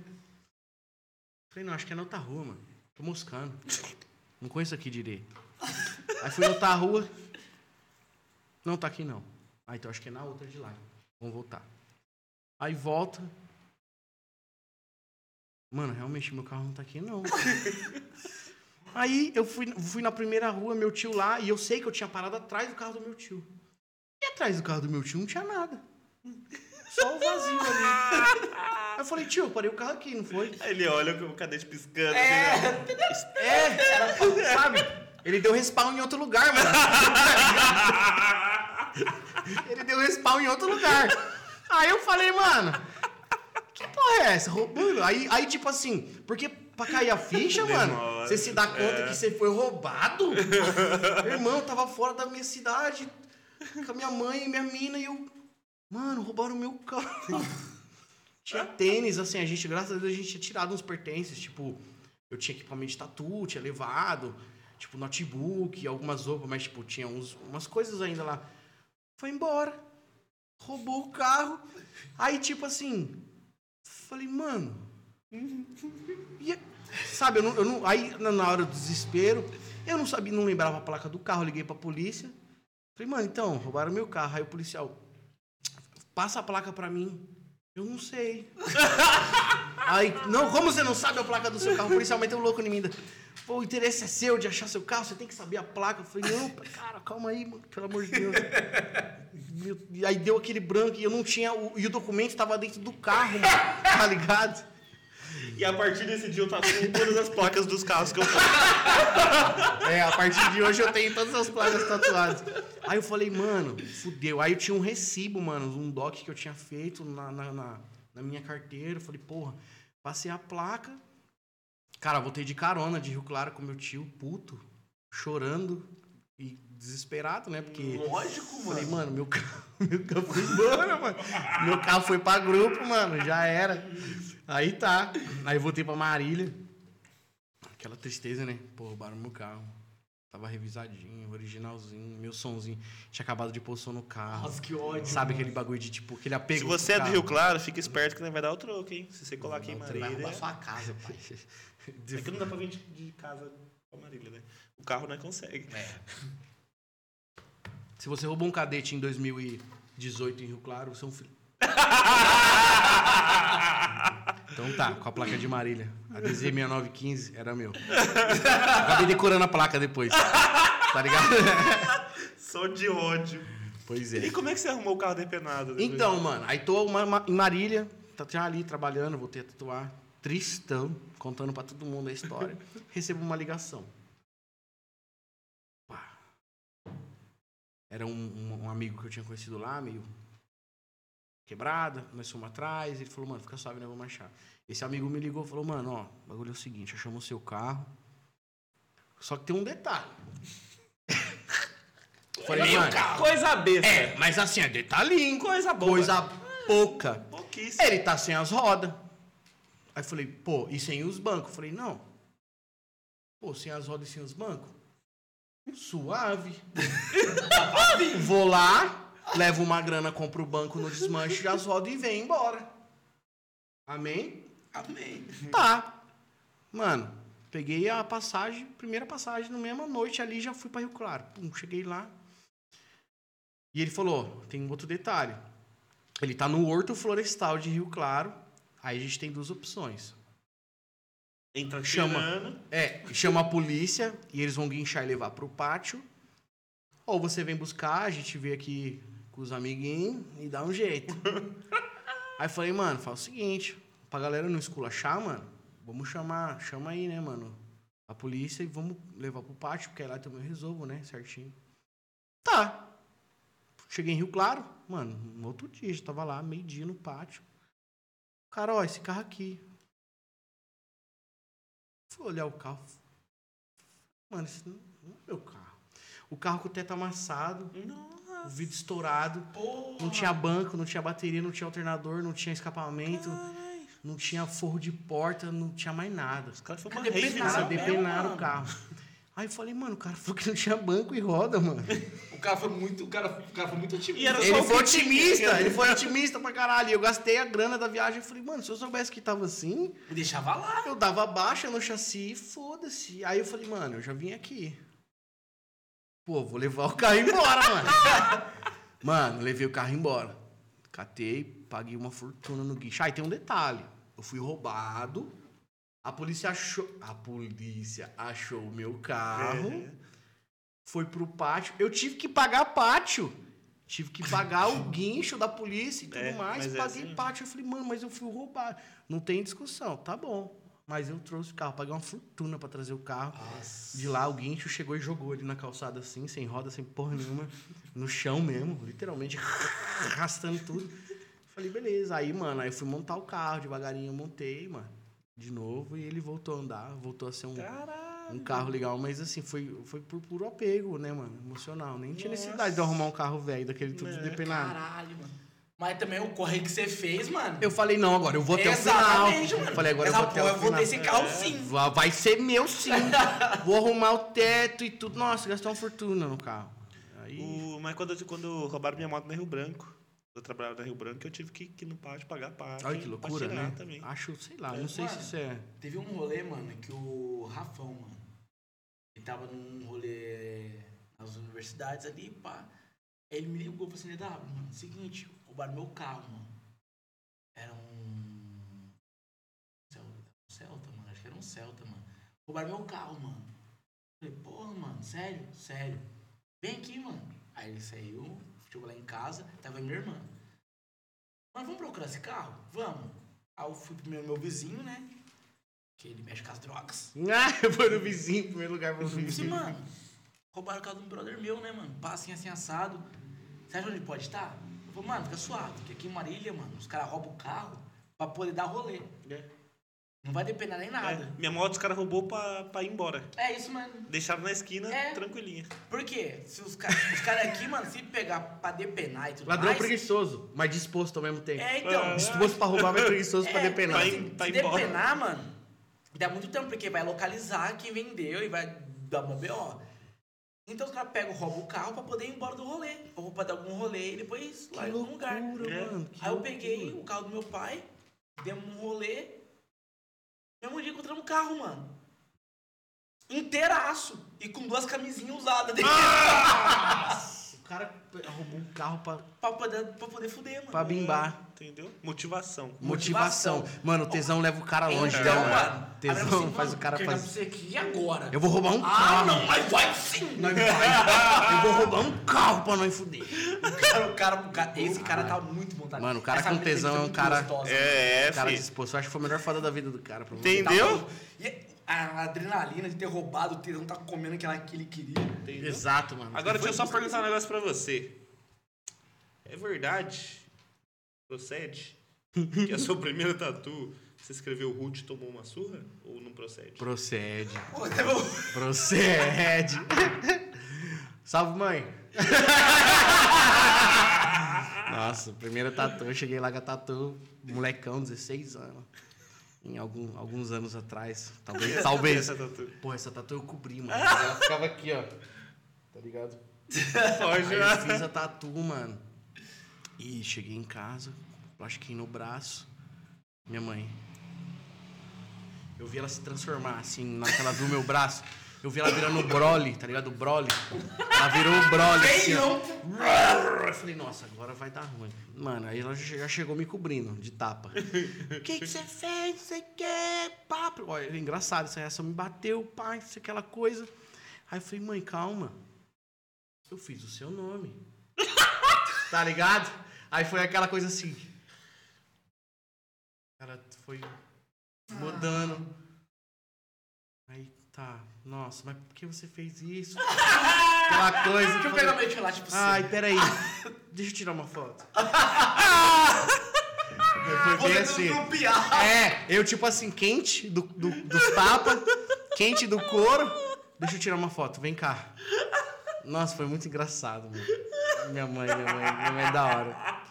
S4: Falei, não, acho que é na outra rua, mano. Tô moscando. Não conheço aqui direito. Aí fui na outra rua. Não tá aqui, não. Ah, então acho que é na outra de lá. Vamos voltar. Aí volta. Mano, realmente meu carro não tá aqui, não. Aí eu fui, fui na primeira rua, meu tio lá, e eu sei que eu tinha parado atrás do carro do meu tio. E atrás do carro do meu tio não tinha nada. Só o vazio ali. Aí eu falei, tio, eu parei o carro aqui, não foi?
S2: Aí ele olha com o cadete piscando.
S1: É.
S2: assim, né?
S4: É, sabe? Ele deu respawn em outro lugar, mano. Ele deu respawn em outro lugar. Aí eu falei, mano, que porra é essa? Roubando? Aí, aí tipo assim, porque pra cair a ficha, mano,
S2: Demora.
S4: você se dá conta
S2: É.
S4: que você foi roubado? Meu irmão, eu tava fora da minha cidade com a minha mãe e minha mina e eu. Mano, roubaram o meu carro. Tinha tênis, assim, a gente, graças a Deus, a gente tinha tirado uns pertences, tipo, eu tinha equipamento de tatu, tinha levado, tipo, notebook, algumas roupas, mas, tipo, tinha uns, umas coisas ainda lá. Foi embora. Roubou o carro. Aí, tipo assim, falei, mano. e- sabe, eu não, eu não- aí na hora do desespero, eu não sabia, não lembrava a placa do carro, liguei pra polícia. Falei, mano, então, roubaram meu carro. Aí o policial, passa a placa pra mim. Eu não sei. Aí, não, como você não sabe a placa do seu carro? O policial meteu louco em mim. ainda. Pô, o interesse é seu de achar seu carro, você tem que saber a placa. Eu falei, não, cara, calma aí, mano, pelo amor de Deus. E aí deu aquele branco e eu não tinha. o- e o documento tava dentro do carro, mano, tá ligado?
S2: E a partir desse dia eu tatuo todas as placas dos carros que eu.
S4: É, a partir de hoje eu tenho todas as placas tatuadas. Aí eu falei, mano, fudeu. Aí eu tinha um recibo, mano, um doc que eu tinha feito na, na, na- na minha carteira. Falei, porra, passei a placa. Cara, voltei de carona de Rio Claro com meu tio, puto, chorando e desesperado, né? Porque.
S1: Lógico,
S4: Falei,
S1: mano.
S4: mano, meu carro, meu carro foi embora, mano. Meu carro foi pra grupo, mano, já era. Aí tá. Aí voltei pra Marília. Aquela tristeza, né? Pô, roubaram meu carro. Tava revisadinho, originalzinho, meu sonzinho. Tinha acabado de pôr som no carro.
S1: Nossa, que ódio.
S4: Sabe aquele bagulho de tipo, aquele apego.
S2: Se você é do? Rio Claro, fica esperto que não vai dar o troco, hein? Se você colar aqui em
S1: Você vai
S2: Marília.
S1: roubar sua casa, pai.
S2: É que não dá pra vir de, de casa pra Marília, né? O carro não consegue.
S1: É.
S4: Se você roubou um cadete em 2018 em Rio Claro, você é um filho. Então tá, com a placa de Marília. A DZ6915 era meu. Acabei decorando a placa depois. Tá ligado?
S2: Só de ódio.
S4: Pois
S2: E
S4: é.
S2: como é que você arrumou o carro depenado? depois?
S4: Então, mano, aí tô uma- uma- em Marília, tá já ali trabalhando, voltei a tatuar. Tristão, contando pra todo mundo a história. Recebo uma ligação. Era um, um- um amigo que eu tinha conhecido lá, meio quebrada, nós fomos atrás, ele falou, mano, fica suave, nós vamos achar. Esse amigo me ligou e falou, mano, ó, o bagulho é o seguinte, achamos o seu carro, só que tem um detalhe. Falei, mano,
S2: Coisa besta.
S4: é, mas assim, é detalhinho.
S2: Coisa boa.
S4: Coisa pouca.
S2: Pouquíssimo.
S4: Ele tá sem as rodas. Aí falei, pô, e sem os bancos? Falei, não. Pô, sem as rodas e sem os bancos? Suave. Vou lá, levo uma grana, compro o banco no desmanche, as rodas e vem embora. Amém?
S1: Amém.
S4: Tá. Mano, peguei a passagem, primeira passagem, na mesma noite ali já fui pra Rio Claro. Pum, cheguei lá. E ele falou: tem um outro detalhe. Ele tá no Horto Florestal de Rio Claro. Aí a gente tem duas opções.
S2: Entra
S4: Chama. É, chama a polícia e eles vão guinchar e levar pro pátio. Ou você vem buscar, a gente vê aqui com os amiguinhos e dá um jeito. aí falei, mano, fala o seguinte, pra galera não esculachar, mano, vamos chamar, chama aí, né, mano, a polícia e vamos levar pro pátio, porque aí lá também eu resolvo, né, certinho. Tá. Cheguei em Rio Claro, mano, no outro dia, já tava lá, meio-dia no pátio. Cara, ó, esse carro aqui, Fui olhar o carro. Mano, esse não é meu carro. O carro com o teto amassado, o vidro estourado,
S1: Porra.
S4: não tinha banco, não tinha bateria, não tinha alternador, não tinha escapamento, não tinha forro de porta, não tinha mais nada.
S2: Os caras
S1: mesmo,
S4: depenaram
S1: mano?
S4: o carro. Aí eu falei, mano, o cara falou que não tinha banco e roda, mano.
S1: O cara foi muito, o cara, o cara foi muito otimista.
S2: E era só
S4: Ele foi otimista, ele foi otimista pra caralho. Eu gastei a grana da viagem. Eu falei, mano, se eu soubesse que tava assim,
S1: Me deixava lá.
S4: Eu dava baixa no chassi e foda-se. Aí eu falei, mano, eu já vim aqui. Pô, vou levar o carro embora, mano. mano, levei o carro embora. Catei, paguei uma fortuna no guincho. Aí tem um detalhe. Eu fui roubado. A polícia achou. A polícia achou o meu carro.
S2: É.
S4: Foi pro pátio. Eu tive que pagar pátio. Tive que pagar o guincho da polícia e tudo
S2: É,
S4: mais.
S2: é
S4: Paguei
S2: assim.
S4: pátio. Eu falei, mano, mas eu fui roubado. Não tem discussão, tá bom. Mas eu trouxe o carro, paguei uma fortuna pra trazer o carro. De lá, o guincho chegou e jogou ele na calçada assim, sem roda, sem porra nenhuma, no chão mesmo, literalmente, arrastando tudo. Falei, beleza. Aí, mano, aí eu fui montar o carro, devagarinho eu montei, mano, de novo, e ele voltou a andar, voltou a ser um, um carro legal, mas assim, foi, foi por puro apego, né, mano, emocional. Nem tinha
S2: Nossa.
S4: necessidade de arrumar um carro velho daquele tudo
S2: É,
S4: depenado.
S1: Caralho, mano. Mas também o corre que você fez, mano.
S4: Eu falei, não, agora eu vou até o
S1: Exatamente,
S4: final.
S1: mano.
S4: Falei, agora
S1: Essa
S4: eu vou até
S1: porra,
S4: o
S1: eu vou
S4: final.
S1: ter esse carro
S2: É.
S1: sim.
S4: Va- Vai ser meu sim. Vou arrumar o teto e tudo. Nossa, gastou uma fortuna no carro. Aí.
S2: O, mas quando, quando roubaram minha moto na Rio Branco, eu trabalhava na Rio Branco, eu tive que, que ir no pátio pagar parte.
S4: Olha que loucura, né?
S2: Também.
S4: Acho, sei lá,
S2: É,
S4: não sei
S1: mano.
S4: se isso é.
S1: Teve um rolê, mano, que o Rafão, mano, ele tava num rolê nas universidades ali, pá. Aí ele me ligou e falou assim, mano, seguinte, roubaram meu carro, mano. Era um... Celta, um Celta, mano, acho que era um Celta, mano. Roubaram meu carro, mano. Falei, porra, mano, sério? Sério. Vem aqui, mano. Aí ele saiu, chegou lá em casa, tava minha irmã. Mas vamos procurar esse carro? Vamos. Aí eu fui primeiro meu vizinho, né? Que ele mexe com as drogas.
S4: Ah, vou no vizinho, em primeiro lugar pro
S1: Eu falei,
S4: vizinho.
S1: mano, roubaram o carro de um brother meu, né, mano? Passinho assim assado. Você acha onde ele pode estar? Falei, mano, fica suave, porque aqui em Marília, mano, os caras roubam o carro pra poder dar rolê.
S2: É.
S1: Não vai depender nem nada.
S2: É, minha moto os caras roubou pra, pra ir embora.
S1: É, isso, mano.
S2: Deixaram na esquina,
S1: É.
S2: tranquilinha.
S1: Por quê? Se os caras os cara aqui, mano, se pegar pra depenar e tudo
S4: Ladrão
S1: mais...
S4: preguiçoso, mas disposto ao mesmo tempo.
S1: É, então...
S2: Ah,
S4: Disposto pra roubar, mas preguiçoso pra
S1: É,
S4: depenar.
S2: Vai-
S1: Se,
S2: vai
S1: se
S2: embora.
S1: depenar, mano, dá muito tempo, porque vai localizar quem vendeu e vai dar uma BO. Então os caras pegam, roubam o carro pra poder ir embora do rolê. Ou pra dar algum rolê e depois
S4: Que
S1: lá em algum lugar.
S2: É.
S4: mano. que
S1: Aí eu
S4: loucura.
S1: peguei o carro do meu pai, demos um rolê. Mesmo dia encontramos um carro, mano. Inteiraço. E com duas camisinhas usadas dentro.
S4: O cara roubou um carro pra,
S1: pra, poder, pra poder fuder, mano.
S4: pra bimbar.
S2: Entendeu? Motivação.
S4: Motivação.
S1: Motivação.
S4: Mano, o tesão leva o cara longe,
S1: então,
S4: né,
S1: mano.
S4: Tesão
S1: falei,
S4: faz
S1: mano,
S4: o cara fazer.
S1: pra você aqui e agora.
S4: Eu vou roubar um
S1: Ah,
S4: carro.
S1: não, mas vai sim!
S4: Nós vai. Eu vou roubar um carro pra nós fuder.
S1: O cara, o cara, o cara- esse cara tá muito montado.
S4: Mano, o cara
S1: Essa
S4: com tesão é um cara-
S1: gostosa,
S2: É,
S4: O cara
S2: filho.
S4: disposto. Eu acho que foi a melhor foda da vida do cara.
S1: Tá
S2: Entendeu?
S1: bom. E a adrenalina de ter roubado, o tesão tá comendo aquela que ele queria.
S2: Entendeu?
S4: Exato, mano.
S2: Agora deixa eu só perguntar um negócio pra você. É verdade? Procede? Que a sua primeira tatu, você escreveu Ruth e tomou uma surra? Ou não procede?
S4: Procede. Procede. Salve, mãe. Nossa, primeira tatu. Eu cheguei lá com a tatu, molecão, 16 anos. Em algum, alguns anos atrás. Talvez. talvez.
S2: Essa tatu.
S4: Pô, essa tatu eu cobri, mano. Ela ficava aqui, ó. Tá ligado?
S2: Pode,
S4: Aí eu fiz a tatu, mano. E cheguei em casa, plastiquei no braço. Minha mãe. Eu vi ela se transformar, assim, na que ela viu meu braço. Eu vi ela virando o Broly, tá ligado? O Broly. Ela virou o Broly, assim, ó. Eu falei, nossa, agora vai dar ruim. Mano, aí ela já chegou me cobrindo de tapa. O que que você fez? Não sei o que. Papo. Olha, é engraçado, essa reação me bateu, pai, isso, aquela coisa. Aí eu falei, mãe, calma. Eu fiz o seu nome. tá ligado? Aí foi aquela coisa assim. Ela foi mudando. Aí tá, nossa, mas por que você fez isso? Aquela coisa.
S1: Deixa eu pegar meu chocolate pra você.
S4: Ai, peraí. Deixa eu tirar uma foto. Foi bem assim. É, eu tipo assim, quente do, do, dos tapas, quente do couro. Deixa eu tirar uma foto, vem cá. Nossa, foi muito engraçado, mano. Minha mãe, minha mãe, minha mãe é da hora.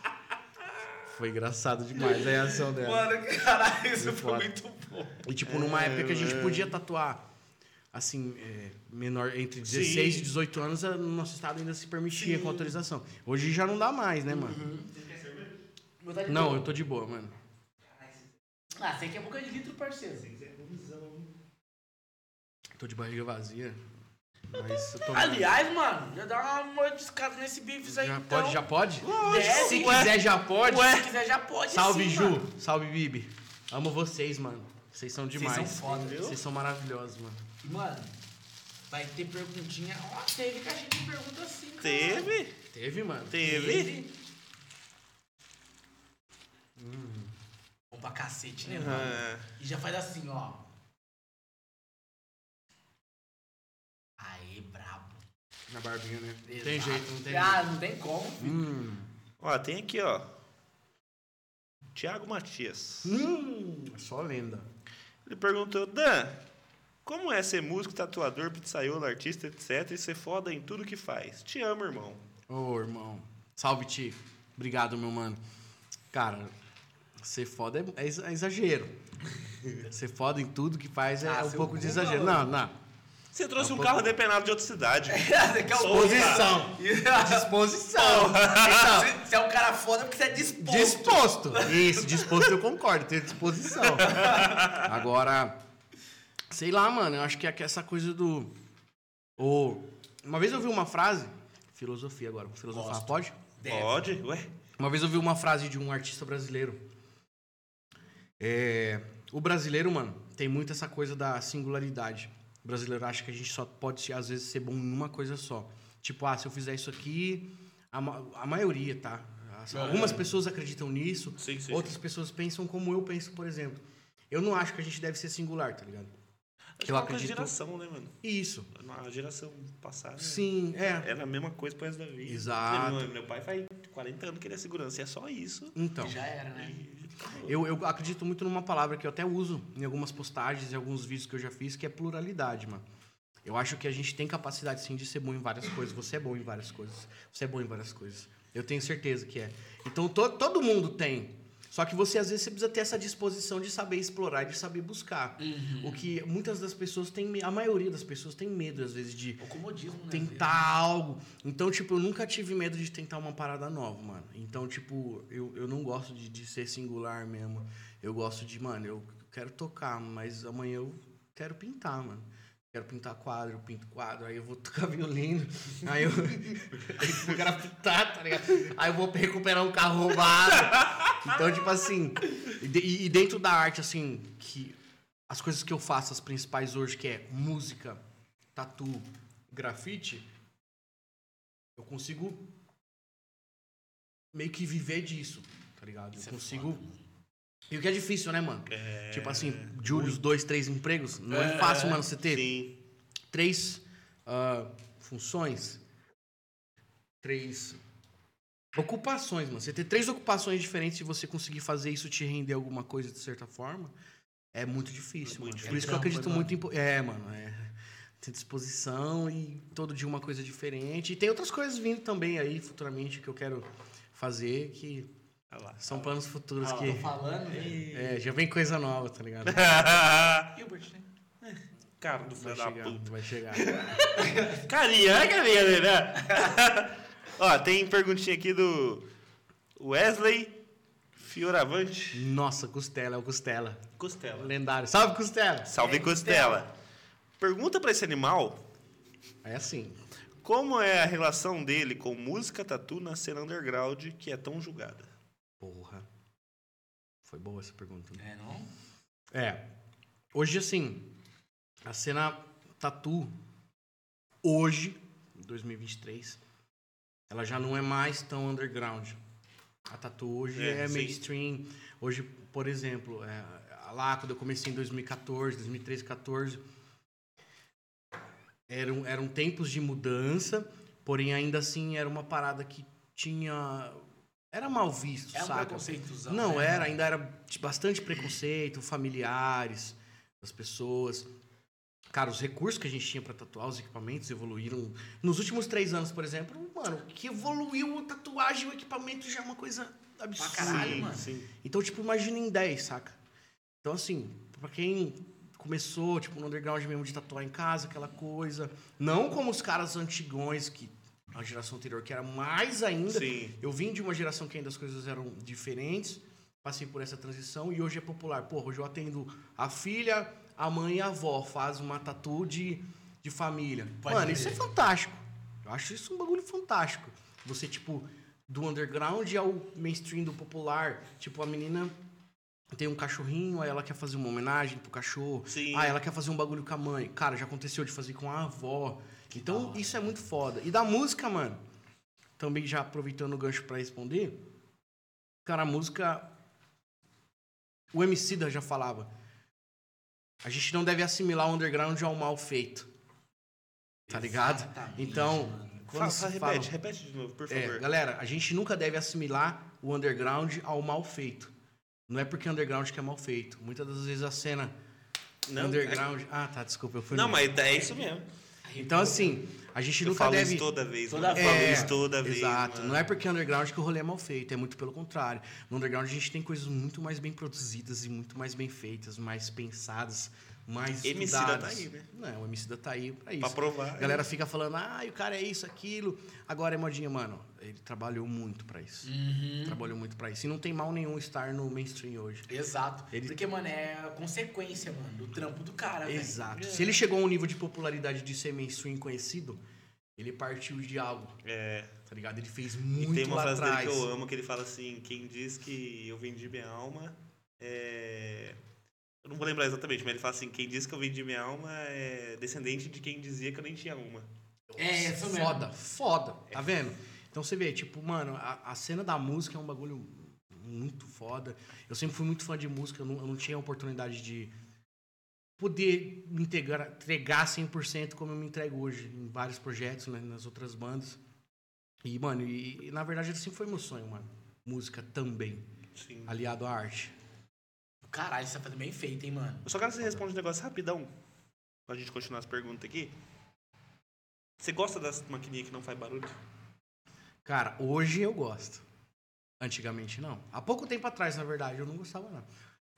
S4: Foi engraçado demais a reação dela.
S1: Mano, caralho, isso foi
S4: foda.
S1: muito bom.
S4: E tipo, numa época que a gente podia tatuar, assim, é, menor, entre 16
S2: Sim.
S4: e 18 anos, no nosso estado ainda se permitia com autorização. Hoje já não dá mais, né, mano?
S1: Meu tá de
S4: Não,
S1: boa.
S4: eu tô de boa, mano.
S1: Ah, você quer boca de litro, parceiro.
S4: Tô de barriga vazia. Mas eu tô.
S1: Aliás, mano, já dá uma mordiscada nesse bifes aí,
S4: já
S1: então.
S4: pode, já pode?
S1: Deve,
S4: Se
S1: ué.
S4: quiser, já pode.
S1: Se quiser, já pode
S4: Salve,
S1: sim,
S4: Ju.
S1: mano.
S4: Salve, Bibi. Amo vocês, mano. Vocês são demais.
S1: Vocês são foda,
S4: Vocês são maravilhosos, mano.
S1: E, mano, vai ter perguntinha. Ó, teve caixinha de pergunta sim, cara.
S2: Teve?
S4: Teve, mano?
S2: Teve?
S1: Bom pra cacete, né, mano?
S2: Ah,
S1: E já faz assim, ó. Aê, brabo.
S4: Na barbinha, né?
S1: Exato.
S4: Tem jeito, não tem
S1: Ah, não tem como.
S4: jeito. Hum.
S2: Ó, tem aqui, ó. Tiago Matias.
S4: Hum. É Só lenda.
S2: Ele perguntou, Dan, como é ser músico, tatuador, pizzaiolo, artista, etc. e ser foda em tudo que faz? Te amo, irmão.
S4: Ô, irmão. Salve, Ti. Obrigado, meu mano. Cara, ser foda é, é é exagero. ser foda em tudo que faz é
S1: Ah,
S4: um pouco de exagero. Não, não.
S2: Você trouxe
S4: É
S2: um
S4: um
S2: carro depenado de outra cidade.
S1: O
S4: Disposição. Disposição. Então,
S1: Se você é um cara foda porque você é disposto.
S4: Disposto. Isso, disposto eu concordo, ter disposição. Agora, sei lá, mano, eu acho que é essa coisa do. Uma vez eu vi uma frase. Filosofia agora, filosofar,
S1: Gosto.
S4: pode?
S1: Deve.
S2: Pode? Ué?
S4: Uma vez eu vi uma frase de um artista brasileiro. É, o brasileiro, mano, tem muito essa coisa da singularidade. O brasileiro acha que a gente só pode, às vezes, ser bom em uma coisa só. Tipo, ah, se eu fizer isso aqui, a, ma- a maioria, tá? As- Algumas pessoas acreditam nisso,
S2: Sim, sim.
S4: outras pessoas pensam como eu penso, por exemplo. Eu não acho que a gente deve ser singular, tá ligado?
S2: Acho que
S4: eu
S2: é
S4: acredito-
S2: geração, né, mano?
S4: Isso.
S2: Na geração passada.
S4: Sim, é.
S2: Era a mesma coisa pro resto da vida.
S4: Exato.
S2: Meu, meu pai faz 40 anos que ele é segurança. E é só isso.
S4: Então.
S1: Já era, né?
S4: Eu, eu acredito muito numa palavra que eu até uso em algumas postagens e alguns vídeos que eu já fiz, que é pluralidade, mano. Eu acho que a gente tem capacidade, sim, de ser bom em várias coisas. Você é bom em várias coisas. Você é bom em várias coisas. Eu tenho certeza que é. Então, to, todo mundo tem. Só que você, às vezes, você precisa ter essa disposição de saber explorar e de saber buscar. O que muitas das pessoas têm... A maioria das pessoas tem medo, às vezes, de
S1: O comodismo, né?
S4: tentar algo. Então, tipo, eu nunca tive medo de tentar uma parada nova, mano. Então, tipo, eu, eu não gosto de, de ser singular mesmo. Eu gosto de, mano, eu quero tocar, mas amanhã eu quero pintar, mano. Quero pintar quadro, eu pinto quadro, aí eu vou tocar violino, aí eu, aí eu quero pintar, tá ligado? Aí eu vou recuperar um carro roubado. Então, tipo assim, e de- e dentro da arte, assim, que as coisas que eu faço, as principais hoje, que é música, tatu, grafite, eu consigo meio que viver disso, tá ligado? Eu
S1: Isso é
S4: consigo.
S1: foda.
S4: E o que é difícil, né, mano?
S2: É...
S4: Tipo assim, Július, dois, três empregos. Não é, fácil, mano, você ter
S2: Sim.
S4: três ah, funções, três ocupações, mano. Você ter três ocupações diferentes e você conseguir fazer isso te render alguma coisa de certa forma, é muito difícil,
S2: É muito
S4: mano. Por isso que
S1: difícil.
S4: eu acredito
S1: É
S4: muito em... É, mano, é... Ter disposição e todo dia uma coisa diferente. E tem outras coisas vindo também aí futuramente que eu quero fazer que
S2: Olha lá.
S4: São planos futuros
S1: Ah,
S4: que.
S1: tô falando, velho.
S4: É, já vem coisa nova, tá ligado?
S1: Gilbert, né?
S2: Cara do
S4: Vai
S2: filho da
S4: chegar,
S2: puta.
S4: vai chegar.
S2: Carinha, é carinha, né? Ó, tem perguntinha aqui do Wesley Fioravante.
S4: Nossa, Costela, é o Costela.
S2: Costela.
S4: Lendário. Salve, Costela!
S2: Salve,
S1: É,
S2: Costela. Pergunta pra esse animal
S4: É assim.
S2: como é a relação dele com música tatu na cena underground que é tão julgada.
S4: Porra. Foi boa essa pergunta.
S1: É, não?
S4: É. Hoje, assim, a cena tatu, hoje, em 2023, ela já não é mais tão underground. A tatu hoje
S2: É,
S4: é, mainstream. Hoje, por exemplo, é, lá quando eu comecei em 2014, 2013, 14, eram, eram tempos de mudança, porém ainda assim era uma parada que tinha... Era mal visto,
S1: É um
S4: saca? Não,
S1: né?
S4: era, ainda era bastante preconceito, familiares, das pessoas. Cara, os recursos que a gente tinha pra tatuar, os equipamentos evoluíram. Nos últimos três anos, por exemplo, mano, que evoluiu a tatuagem, o equipamento já é uma coisa absurda.
S1: caralho,
S2: sim,
S1: mano.
S2: sim.
S4: Então, tipo, imagina em 10, saca? Então, assim, pra quem começou, tipo, no underground mesmo de tatuar em casa, aquela coisa. Não como os caras antigões, que a geração anterior, que era mais ainda.
S2: Sim.
S4: Eu vim de uma geração que ainda as coisas eram diferentes, passei por essa transição e hoje é popular. Porra, hoje eu atendo a filha, a mãe e a avó, faz uma tatu de, de família.
S1: Pode
S4: Mano,
S1: crer.
S4: isso é fantástico. Eu acho isso um bagulho fantástico. Você, tipo, do underground ao mainstream do popular. Tipo, a menina tem um cachorrinho, aí ela quer fazer uma homenagem pro cachorro.
S2: Sim.
S4: Ah, ela quer fazer um bagulho com a mãe. Cara, já aconteceu de fazer com a avó. Então, isso é muito foda. E da música, mano, também já aproveitando o gancho pra responder, cara, a música. O MC da já falava. A gente não deve assimilar o underground ao mal feito. Tá ligado?
S1: Exatamente,
S4: Então,
S1: mano.
S4: quando
S2: Fala, fala,
S4: fala-
S2: repete, repete de novo, por
S4: é,
S2: favor.
S4: galera, a gente nunca deve assimilar o underground ao mal feito. Não é porque underground que é mal feito. Muitas das vezes a cena
S2: Não,
S4: underground. Ah, tá, desculpa, eu fui
S2: Não,
S4: no-
S2: mas é isso mesmo.
S4: Então, assim, a gente
S2: Eu
S4: nunca
S2: falo
S4: deve.
S2: isso toda vez.
S1: Toda
S2: mano. Eu falo
S4: É,
S2: isso toda vez.
S4: Exato.
S2: mano.
S4: Não é porque é underground que o rolê é mal feito, é muito pelo contrário. No underground a gente tem coisas muito mais bem produzidas e muito mais bem feitas, mais pensadas, mais
S2: MC da tá aí, né?
S4: Não, o MC da tá aí pra isso.
S2: Pra provar.
S4: A galera fica falando, ah, o cara é isso, aquilo. Agora é modinha, mano. Ele trabalhou muito pra isso.
S1: Uhum.
S4: Trabalhou muito pra isso. E não tem mal nenhum estar no mainstream hoje.
S1: Exato.
S4: Ele-
S1: Porque, mano, é a consequência, mano, do trampo do cara.
S4: Exato. Se ele chegou a um nível de popularidade de ser mainstream conhecido, ele partiu de algo,
S2: É.
S4: tá ligado? Ele fez
S2: E
S4: muito
S2: tem uma
S4: lá
S2: frase
S4: atrás.
S2: dele que eu amo, que ele fala assim, quem diz que eu vendi minha alma é... Eu não vou lembrar exatamente, mas ele fala assim, quem diz que eu vendi minha alma é descendente de quem dizia que eu nem tinha uma.
S1: É, isso mesmo.
S4: Foda, foda. Tá vendo? Então você vê, tipo, mano, a, a cena da música é um bagulho muito foda. Eu sempre fui muito fã de música, eu não, eu não tinha a oportunidade de poder me integrar, entregar 100% como eu me entrego hoje em vários projetos, né, nas outras bandas. E, mano, e, e na verdade esse sempre foi meu sonho, mano. Música também,
S2: Sim.
S4: aliado à arte.
S1: Caralho, você tá fazendo bem feito, hein, mano.
S2: Eu só quero que você responda um negócio rapidão, pra gente continuar as perguntas aqui. Você gosta das maquininhas que não faz barulho?
S4: Cara, hoje eu gosto. Antigamente não. Há pouco tempo atrás, na verdade, eu não gostava, não.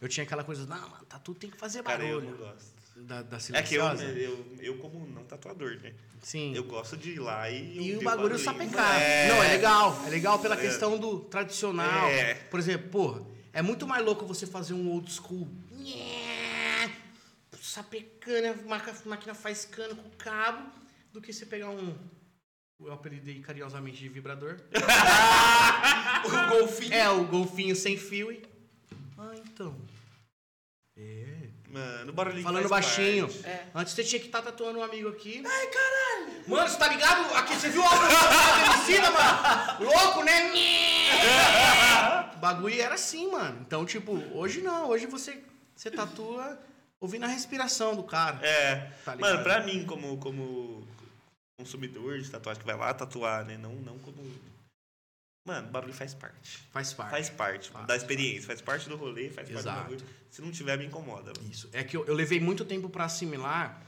S4: Eu tinha aquela coisa, não, mano, tatu tem que fazer
S2: Cara, eu
S4: barulho.
S2: não gosto.
S4: Da, da
S2: É que eu,
S4: silenciosa.
S2: eu, eu, como não tatuador, né?
S4: Sim.
S2: Eu gosto de ir lá e...
S4: E o bagulho sapecar. Não, é legal. É legal pela
S2: É.
S4: questão do tradicional.
S2: É.
S4: Por exemplo, porra, é muito mais louco você fazer um old school. Sapecando, a máquina, a máquina faz cano com cabo, do que você pegar um. Eu apelidei carinhosamente de vibrador.
S1: O golfinho.
S4: É, o golfinho sem fio e. Ah, então. É.
S2: Mano, barulhinho
S4: Falando baixinho.
S1: É.
S4: Antes você tinha que estar tatuando um amigo aqui. Ai, caralho! Mano, você tá ligado? Aqui, você viu o álbum do Emicida, mano? Louco, né? o bagulho era assim, mano. Então, tipo, hoje não. Hoje você, você tatua ouvindo a respiração do cara.
S2: É.
S4: Tá?
S2: Mano, pra mim, como, como consumidor de tatuagem que vai lá tatuar, né? Não, não como. Mano, barulho faz parte.
S4: Faz parte.
S2: Faz parte
S4: Faz,
S2: da experiência, faz parte do rolê, faz parte
S4: Exato.
S2: do bagulho. Se não tiver, me incomoda. mano.
S4: Isso. É que eu, eu levei muito tempo pra assimilar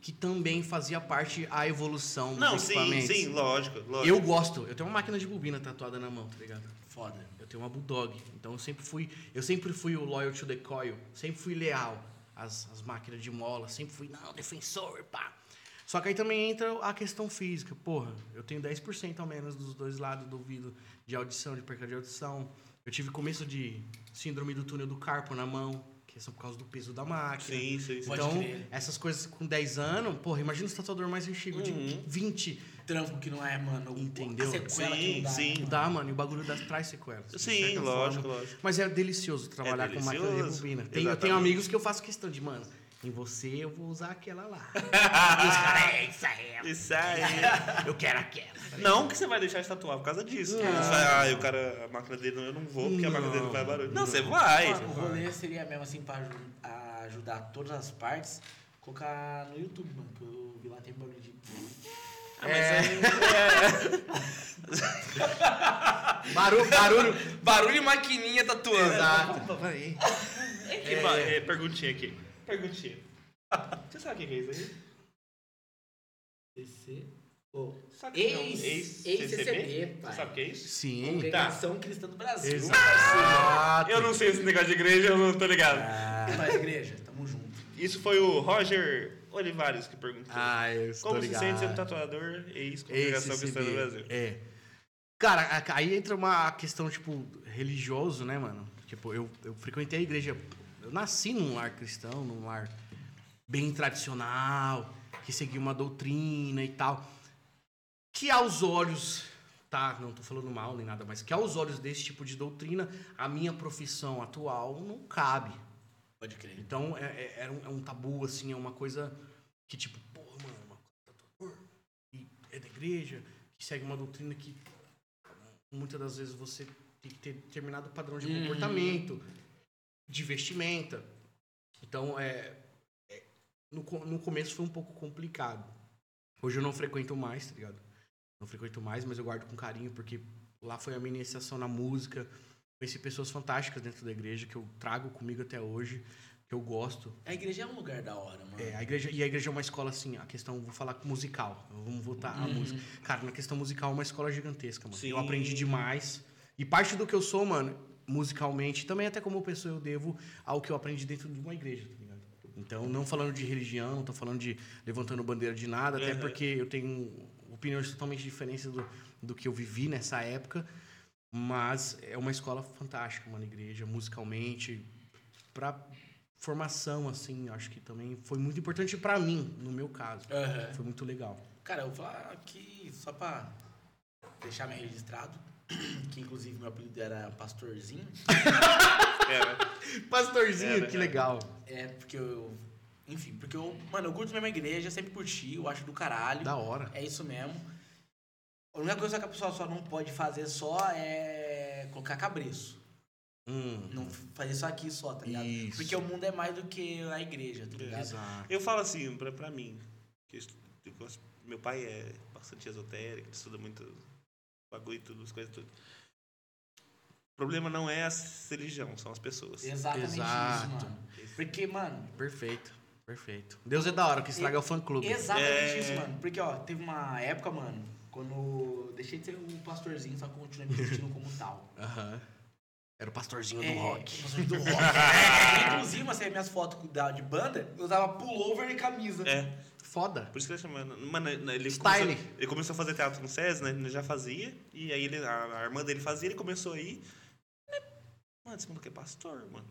S4: que também fazia parte a evolução dos
S2: Não, sim,
S4: equipamentos.
S2: sim, lógico, lógico.
S4: Eu gosto. Eu tenho uma máquina de bobina tatuada na mão, tá ligado?
S1: Foda.
S4: Eu tenho uma Bulldog. Então eu sempre fui, eu sempre fui o loyal to the coil, sempre fui leal às, às máquinas de mola, sempre fui, não, defensor, pá. Só que aí também entra a questão física. Porra, eu tenho 10% ao menos dos dois lados do ouvido de audição, de perca de audição. Eu tive começo de síndrome do túnel do carpo na mão, que é só por causa do peso da máquina.
S2: Sim, sim, sim.
S4: Então, essas coisas com 10 anos, porra, imagina o tatuador mais antigo de
S2: Uhum.
S4: 20.
S1: Trampo que não é, mano.
S4: Entendeu?
S1: A sequela que
S2: Sim,
S1: não dá.
S2: sim.
S1: né?
S4: Dá, mano, e o bagulho das traz sequelas. de
S2: Sim, lógico,
S4: forma.
S2: lógico.
S4: Mas é delicioso trabalhar com máquina de
S2: delicioso,
S4: rebobina. Tem, eu tenho amigos que eu faço questão de, mano, em você eu vou usar aquela lá. e os caras, é isso aí.
S2: Isso aí.
S4: Eu quero aquela.
S2: Não que você vai deixar de tatuar por causa disso.
S4: Não.
S2: Você vai, ah, o cara, a máquina dele, não, eu não vou, porque a máquina dele
S4: Não.
S2: vai barulho. Não,
S4: Não.
S2: você vai.
S1: Mano, o rolê seria mesmo assim pra ajudar todas as partes, colocar no YouTube, mano. Que eu vi lá tem barulho de.
S2: Ah, mas
S4: É.
S2: aí-
S4: Barulho, barulho.
S1: Barulho e maquininha tatuando.
S4: Exato.
S2: É que é, perguntinha aqui. Perguntinha. Você sabe o que é isso aí?
S1: CC. Ô,
S2: Sabe que não?
S1: Ex-
S2: Ex-
S1: ex-CCB,
S2: CCB?
S1: pai.
S2: Você sabe o que é isso?
S4: Sim.
S1: Congregação Cristã do Brasil.
S4: Exato.
S2: Eu não sei esse negócio de igreja, eu não tô ligado.
S1: É nóis, igreja. Tamo junto.
S2: Isso foi o Roger Olivares que perguntou.
S4: Ah, eu estou
S2: Como se
S4: ligado.
S2: sente sendo tatuador ex-congregação cristã do. Brasil?
S4: É. Cara, aí entra uma questão, tipo, religioso, né, mano? Tipo, eu, eu frequentei a igreja. Eu nasci num lar cristão, num lar bem tradicional, que seguia uma doutrina e tal. Que aos olhos, tá? Não tô falando mal nem nada, mas que aos olhos desse tipo de doutrina, a minha profissão atual não cabe.
S1: Pode crer.
S4: Então, é, é- era um, é um tabu, assim, é uma coisa que, tipo, porra, mano, uma tatuador, e é da igreja, que segue uma doutrina que muitas das vezes você tem que ter determinado padrão de
S1: Uhum.
S4: comportamento, de vestimenta. Então, é, é- no, no começo foi um pouco complicado. Hoje eu não frequento mais, tá ligado? Não frequento mais, mas eu guardo com carinho, porque lá foi a minha iniciação na música. Conheci pessoas fantásticas dentro da igreja que eu trago comigo até hoje, que eu gosto.
S1: A igreja é um lugar da hora, mano.
S4: É, a igreja, e a igreja é uma escola assim, a questão, vou falar musical, vamos voltar à
S1: Uhum.
S4: música. Cara, na questão musical é uma escola gigantesca, mano.
S2: Sim.
S4: Eu aprendi demais. E parte do que eu sou, mano, musicalmente, também até como pessoa eu devo ao que eu aprendi dentro de uma igreja, tá ligado? Então, não falando de religião, não tô falando de levantando bandeira de nada, até
S2: Uhum.
S4: porque eu tenho opiniões totalmente diferentes do, do que eu vivi nessa época. Mas é uma escola fantástica, mano, igreja, musicalmente, pra formação, assim, acho que também foi muito importante pra mim, no meu caso.
S1: Aham.
S4: Foi muito legal.
S1: Cara, eu vou falar aqui só pra deixar meio registrado, que inclusive meu apelido era Pastorzinho.
S2: É,
S4: Pastorzinho,
S2: né,
S4: que
S2: cara?
S4: legal.
S1: É, porque eu. Enfim, porque eu. Mano, eu curto mesmo a igreja, sempre curti, eu acho do caralho.
S4: Da hora.
S1: É isso mesmo. A única coisa que a pessoa só não pode fazer só é colocar cabreço.
S4: Hum,
S1: Não fazer isso aqui só, tá ligado?
S4: Isso.
S1: Porque o mundo é mais do que a igreja, tá ligado?
S4: exato.
S2: Eu falo assim, pra, pra mim, que eu meu pai é bastante esotérico, ele estuda muito bagulho e tudo, as coisas tudo. O problema não é a religião, são as pessoas.
S1: Exatamente
S4: Exato.
S1: isso, mano. Porque, mano,
S4: Perfeito, perfeito. Deus é da hora, que estraga o fã-clube.
S1: Exatamente
S2: É.
S1: isso, mano. Porque, ó, teve uma época, mano, quando deixei de ser um pastorzinho, só continuei me sentindo como tal.
S4: Aham. Era o pastorzinho
S1: É,
S4: do rock.
S1: pastorzinho do rock. É, Inclusive, você minhas fotos de banda, eu usava pullover e camisa.
S2: É,
S4: Foda.
S2: por isso que ele chama. Mano, ele
S4: Style.
S2: começou, ele começou a fazer teatro no SES, né? Ele já fazia, e aí ele, a, a irmã dele fazia, ele começou aí. Mano, esse maluco é pastor, mano.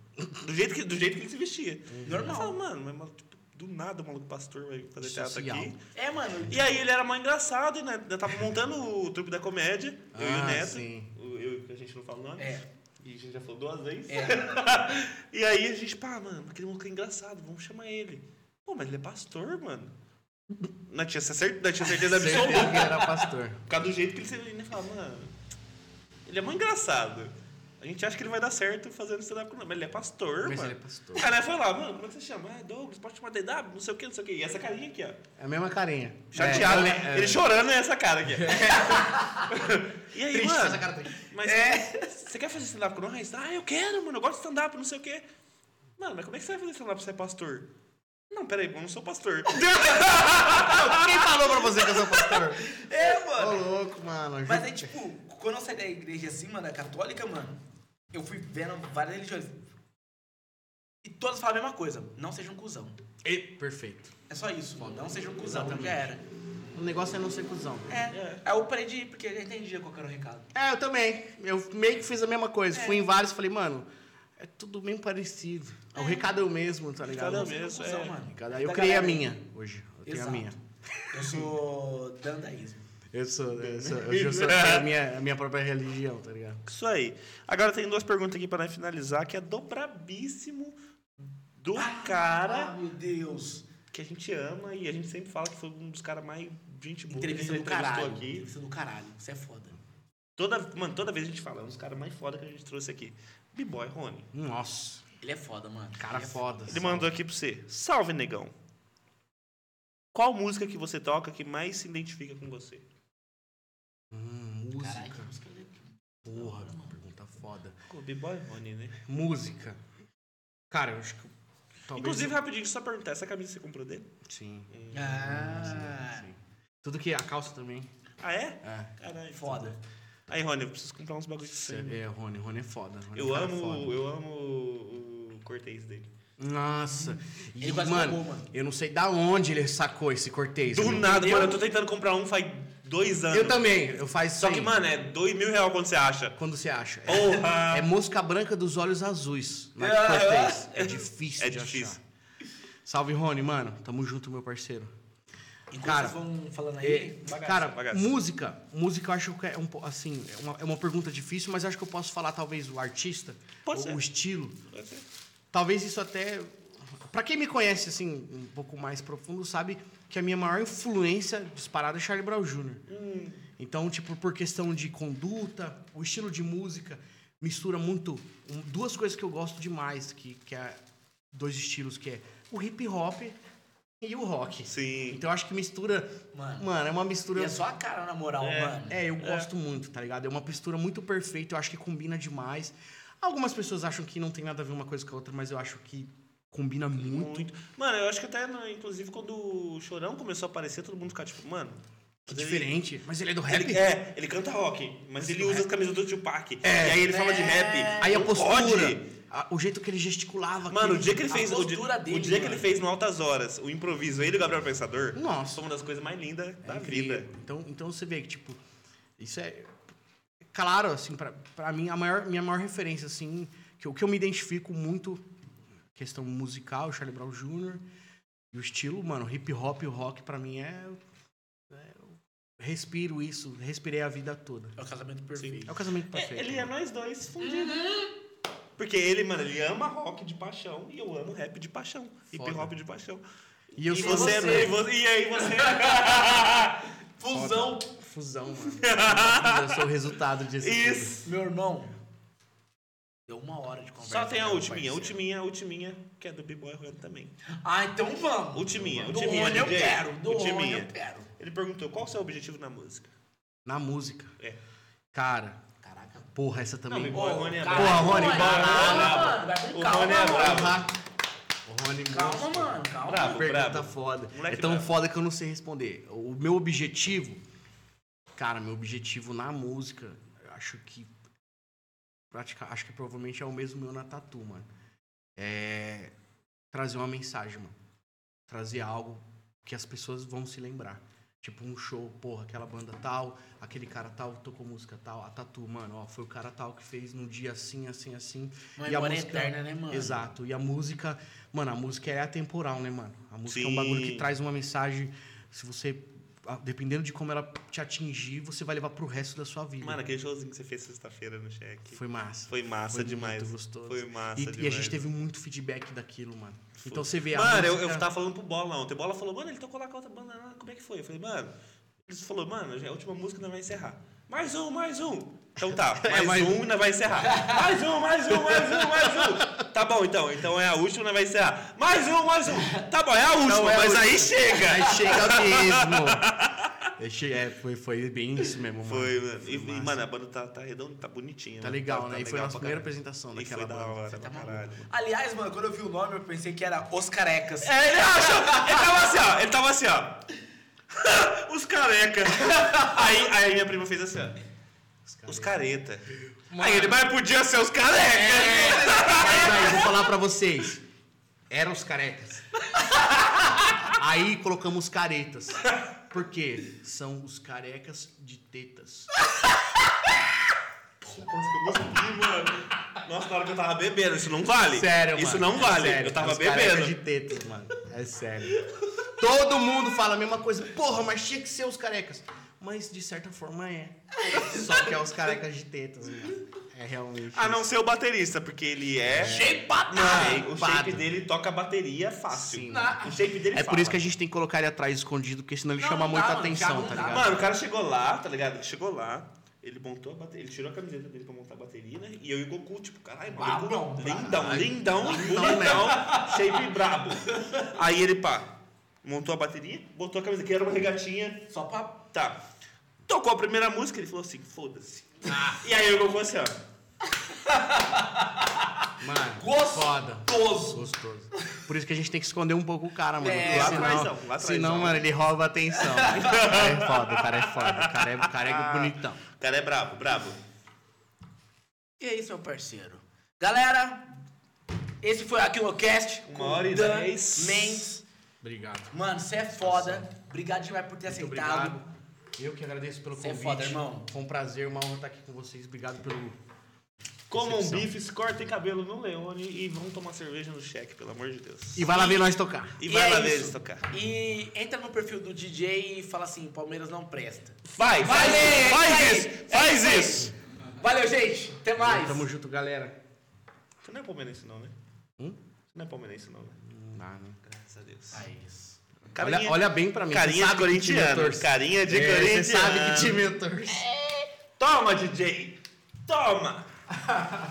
S2: Do jeito que, do jeito que ele se vestia. Eu
S1: Normal.
S2: falo, mano, mas tipo, do nada o maluco pastor vai fazer teatro
S4: Social.
S2: aqui.
S1: É, mano.
S2: E aí ele era mó engraçado, né? Eu tava montando o trupe da comédia, eu e o
S4: Ah,
S2: Neto.
S4: sim.
S2: O- Eu, que a gente não fala o nome.
S1: É,
S2: E a gente já falou duas vezes.
S1: é.
S2: E aí a gente, pá, mano, aquele maluco é engraçado, vamos chamar ele. Pô, mas ele é pastor, mano. Não tinha, cer não tinha certeza
S4: Certeza
S2: absoluta.
S4: que era pastor.
S2: Por causa do jeito que ele se ele fala, mano. Ele é muito engraçado. A gente acha que ele vai dar certo fazendo stand-up com mas ele é pastor,
S4: Mas
S2: mano.
S4: ele é pastor.
S2: Aí nós foi lá, mano, como é que você chama? Ah, Douglas, pode chamar DW, não sei o que, não sei o que. E essa carinha aqui, ó.
S4: É a mesma carinha.
S2: Chateado,
S4: É,
S2: né?
S4: é,
S2: Ele chorando é essa cara aqui. e aí,
S4: Triste,
S2: mano,
S4: essa cara triste.
S2: mas você quer fazer stand-up com nós? Ah, eu quero, mano, eu gosto de stand-up, não sei o quê. Mano, mas como é que você vai fazer stand-up se você é pastor? Não, peraí, eu não sou pastor.
S4: você que eu sou pastor.
S1: É,
S4: Ô,
S1: mano.
S4: louco, mano.
S1: Mas aí, tipo, quando eu saí da igreja assim, mano, da católica, mano, eu fui vendo várias religiões. E todas falam a mesma coisa. Não seja um cuzão.
S4: E- Perfeito.
S1: É só isso, mano. Não seja um cuzão,
S4: Exatamente.
S1: já era.
S4: O negócio é não ser cuzão.
S1: É. Aí eu parei de ir, porque eu entendia qual que era o recado.
S4: É, eu também. Eu meio que fiz a mesma coisa.
S1: É.
S4: Fui em vários e falei, mano, é tudo bem parecido. O recado é o mesmo, tá ligado?
S2: recado é o mesmo,
S1: cuzão,
S2: é.
S1: mano.
S4: Eu
S1: Da
S4: criei a
S1: galera
S4: minha hoje. Eu tenho a
S1: Exato.
S4: minha.
S1: Eu sou dandaísmo.
S4: Eu sou, eu sou, a minha, a minha própria religião, tá ligado?
S2: Isso aí. Agora tem duas perguntas aqui pra nós finalizar, que é do brabíssimo do
S1: Ah,
S2: cara
S1: meu Deus.
S2: que a gente ama e a gente sempre fala que foi um dos caras mais gente boa que a gente
S1: Entrevista do caralho.
S2: aqui.
S1: Entrevista do caralho. Isso é foda.
S2: Toda, mano, toda vez a gente fala, é um dos caras mais foda que a gente trouxe aqui. B-Boy Rony.
S4: Nossa,
S1: Ele é foda, mano.
S4: cara
S1: Ele é
S4: foda.
S2: Ele mandou aqui pra você. Salve, negão. Qual música que você toca que mais se identifica com você?
S4: Hum,
S1: Caralho,
S4: música.
S1: que música legal.
S4: Porra, pergunta foda.
S2: O B-Boy Rony, né?
S4: Música. Cara, eu acho que. Talvez
S2: Inclusive, rapidinho, só perguntar, essa camisa você comprou dele?
S4: Sim.
S1: Ah,
S4: sim. Tudo que a calça também.
S2: Ah, é?
S4: É.
S2: Caralho.
S1: foda.
S2: Aí, Rony, eu preciso comprar uns bagulhos de você.
S4: É, Rony, Rony é foda. Rony é
S2: Eu amo,
S4: foda.
S2: eu amo o o Cortez dele.
S4: Nossa. E,
S1: Ele
S4: mano,
S1: mano.
S4: eu não sei da onde ele sacou esse cortês.
S2: Do
S4: mano.
S2: nada,
S1: Eu-
S2: mano, eu tô tentando comprar um faz dois anos.
S4: Eu também, eu faço
S2: Só que, mano, é dois mil reais quando você acha.
S4: Quando você acha? É,
S2: Porra!
S4: é mosca branca dos olhos azuis. É
S1: Ah,
S4: cortês. É difícil
S2: É
S4: de
S2: difícil.
S4: achar. Salve, Rony, mano. Tamo junto, meu parceiro.
S1: Enquanto
S4: Cara,
S1: vão falando
S4: É,
S1: aí,
S2: Bagaço,
S4: cara,
S2: bagaço.
S4: música, música eu acho que é um assim, é uma, é uma pergunta difícil, mas eu acho que eu posso falar talvez o artista,
S2: Pode
S4: o,
S2: ser.
S4: o estilo.
S2: Pode ser.
S4: Talvez isso até Pra quem me conhece assim um pouco mais profundo sabe que a minha maior influência disparada é Charlie Brown Jr. Então, tipo, por questão de conduta, o estilo de música mistura muito um- duas coisas que eu gosto demais, que que é dois estilos que é o hip hop e o rock.
S2: Sim.
S4: Então eu acho que mistura,
S1: Mano.
S4: mano, é uma mistura
S1: E é só a cara na moral,
S2: É.
S1: mano.
S4: é, eu gosto muito, tá ligado? É uma mistura muito perfeita, eu acho que combina demais. Algumas pessoas acham que não tem nada a ver uma coisa com a outra, mas eu acho que combina muito.
S2: Muito. Mano, eu acho que até, inclusive, quando o Chorão começou a aparecer, todo mundo ficava tipo, mano.
S4: Que
S2: ele-
S4: diferente. Mas ele é do rap?
S2: Ele, é, ele canta rock, mas ele usa as camisas do Tupac. e aí ele fala de
S1: É.
S2: rap.
S4: Aí a postura,
S2: pode.
S4: a- o jeito que ele gesticulava.
S2: Mano, o dia que ele fez. O dia,
S1: postura dele,
S2: o dia que ele fez no Altas Horas, o improviso, ele e o Gabriel Pensador,
S4: Nossa.
S2: foi uma das coisas mais lindas da
S4: É incrível.
S2: vida.
S4: Então, então você vê que, tipo, isso é. Claro, assim, pra, pra mim, a maior, minha maior referência, assim, que, o que eu me identifico muito, questão musical, Charlie Brown Jr., e o estilo, mano, hip hop e o rock, pra mim é. é eu respiro isso, respirei a vida toda.
S1: É o casamento perfeito.
S4: É o casamento
S2: É,
S4: perfeito.
S2: ele é nós dois fundidos. Porque ele, mano, ele ama rock de paixão e eu amo rap de paixão. Hip
S4: Foda.
S2: hop de paixão.
S4: E eu
S2: e,
S4: sou
S2: você,
S1: você.
S2: E, você, e aí você.
S1: Fusão.
S4: fusão, mano. eu sou o resultado disso. tudo.
S2: Isso.
S1: Meu irmão. Deu uma hora de conversa.
S2: Só tem a ultiminha, ultiminha, ultiminha, que é do B-Boy Rony também.
S1: Ah, então vamos.
S2: Ultiminha,
S1: Do
S2: ultiminha,
S1: Rony eu quero. Do Rony
S2: Ultiminha.
S1: eu quero.
S2: Ele perguntou qual o seu objetivo na música.
S4: Na música.
S2: É.
S4: Cara,
S1: Caraca.
S4: porra, essa também.
S2: Não, Boy Rony é
S4: brabo. Porra, Rony,
S1: Rony. Calma, com
S2: O
S1: calma,
S2: Rony é brabo.
S4: O Rony
S1: Calma,
S4: monstro.
S1: mano. Calma.
S2: Brabo.
S4: Pergunta
S2: brabo.
S4: foda.
S2: Moleque
S4: é tão foda que eu não sei responder. O meu objetivo, cara, meu objetivo na música, eu acho que pratica, acho que provavelmente é o mesmo meu na tatu, mano. É trazer uma mensagem, mano. Trazer algo que as pessoas vão se lembrar. Tipo um show, porra, aquela banda tal, aquele cara tal tocou música tal, a tatu, mano, ó, foi o cara tal que fez no dia assim, assim, assim.
S1: Uma
S4: E a música-
S1: eterna, né, mano?
S4: Exato. E a música, mano, a música é atemporal, né, mano? A música é um
S2: Sim.
S4: bagulho que traz uma mensagem. Se você, dependendo de como ela te atingir, você vai levar pro resto da sua vida.
S2: Mano, aquele showzinho que você fez sexta-feira no cheque.
S4: foi massa.
S2: Foi massa
S4: Foi
S2: demais.
S4: muito gostoso.
S2: Foi massa
S4: E,
S2: demais.
S4: e a gente teve muito feedback daquilo, mano. Então você vê a
S2: Mano, eu,
S4: música...
S2: eu tava falando pro Bola ontem. Bola falou, mano, ele tocou lá com a outra banda. Como é que foi? Eu falei, mano. Ele falou, mano, a última música, nós vai encerrar. Mais um, mais um. Então tá, mais,
S4: mais
S2: um e nós vai encerrar. Mais um, mais um, mais um, mais um. Tá bom, então. Então é a última, nós vai encerrar. Mais um, mais um. Tá bom, é a última,
S4: é a
S2: mas
S4: última.
S2: aí chega.
S4: Aí chega mesmo. É, é, foi, foi bem isso mesmo, mano.
S2: Foi, mano. E, e,
S4: massa.
S2: mano, a banda tá, tá redonda, tá bonitinha.
S4: Tá
S2: mano.
S4: legal,
S2: tá,
S4: né?
S2: tá
S4: e foi a nossa primeira
S2: caralho.
S4: apresentação daquela
S2: foi da
S4: banda.
S2: hora
S1: Tá
S2: caralho.
S1: Aliás, mano, quando eu vi o nome, eu pensei que era Os Carecas.
S2: É, ele achou. Ele tava assim, ó. Ele tava assim, ó. Os careca. Aí, aí minha prima fez assim, ó. Os careta. Aí ele, mas podia ser os careca.
S4: Mas aí, vou falar pra vocês. Eram os carecas. Aí colocamos os caretas. Por quê? São os carecas de tetas.
S2: Nossa, mano. Nossa, na hora que eu tava bebendo, isso não vale.
S4: Sério, mano.
S2: Isso não
S4: é
S2: vale.
S4: sério,
S2: eu tava
S4: os carecas
S2: bebendo.
S4: de tetas, mano. É sério. Todo mundo fala a mesma coisa. Porra, mas tinha que ser os carecas. Mas de certa forma é. Só que é os carecas de tetas, mano. É realmente.
S2: A não ser o baterista, porque ele é.
S1: Shapeado.
S2: Não, o shape dele toca bateria fácil.
S4: Sim.
S2: O shape dele
S4: É por
S2: fala.
S4: isso que a gente tem que colocar ele atrás escondido, porque senão ele
S1: Não,
S4: chama
S1: não
S4: muita
S1: mano,
S4: atenção, tá ligado?
S2: Mano, o cara chegou lá, tá ligado? Ele chegou lá, ele montou a bateria, ele tirou a camiseta dele pra montar a bateria, né? E eu e o Goku, tipo, caralho,
S1: Brabão,
S2: lindão, lindão,
S4: Lindão,
S2: bonitão, shape brabo. Aí ele, pá, montou a bateria, botou a camiseta, que era uma regatinha,
S1: Só pra.
S2: Tá. Tocou a primeira música, ele falou assim, foda-se. E aí o Goku assim, ó.
S4: Mano,
S1: Gostoso.
S4: foda. Gostoso. Por isso que a gente tem que esconder um pouco o cara, mano.
S1: É,
S4: senão, senão, mano, ele rouba a atenção. O cara é foda, o cara é foda. O cara é, o cara é bonitão.
S2: O cara é brabo, brabo.
S1: E é isso, meu parceiro. Galera, esse foi aqui o Cast.
S2: Uma hora e
S1: Dan
S2: dez.
S1: Mendes.
S4: Obrigado.
S1: Mano, você é foda. Obrigado demais por ter
S4: Muito
S1: aceitado.
S4: obrigado. Eu que agradeço pelo
S1: Você é
S4: convite.
S1: foda, irmão.
S4: Foi um prazer, uma honra estar aqui com vocês. Obrigado pelo.
S2: Comam bifes, cortem cabelo no Leone e vão tomar cerveja no cheque, pelo amor de Deus.
S4: E vai lá ver nós tocar.
S2: E
S1: E
S2: vai
S1: é
S2: lá ver
S1: isso.
S2: eles tocar.
S1: E entra no perfil do DJ e fala assim: Palmeiras não presta.
S2: Vai, faz,
S1: Valeu,
S2: faz
S1: é
S2: isso,
S1: isso aí.
S2: faz
S1: É
S2: isso.
S1: Valeu, gente. Até mais.
S4: Tamo junto, galera.
S2: Você não é palmeirense não, né?
S4: Hum?
S2: Você não é palmeirense não, né?
S4: Não dá, né?
S2: Graças a Deus.
S1: Ah, isso.
S4: Olha, olha bem pra mim.
S2: Carinha de corintiano. Carinha de
S4: É,
S2: corintiano.
S4: Você sabe que time eu torço.
S2: Toma, DJ. Toma.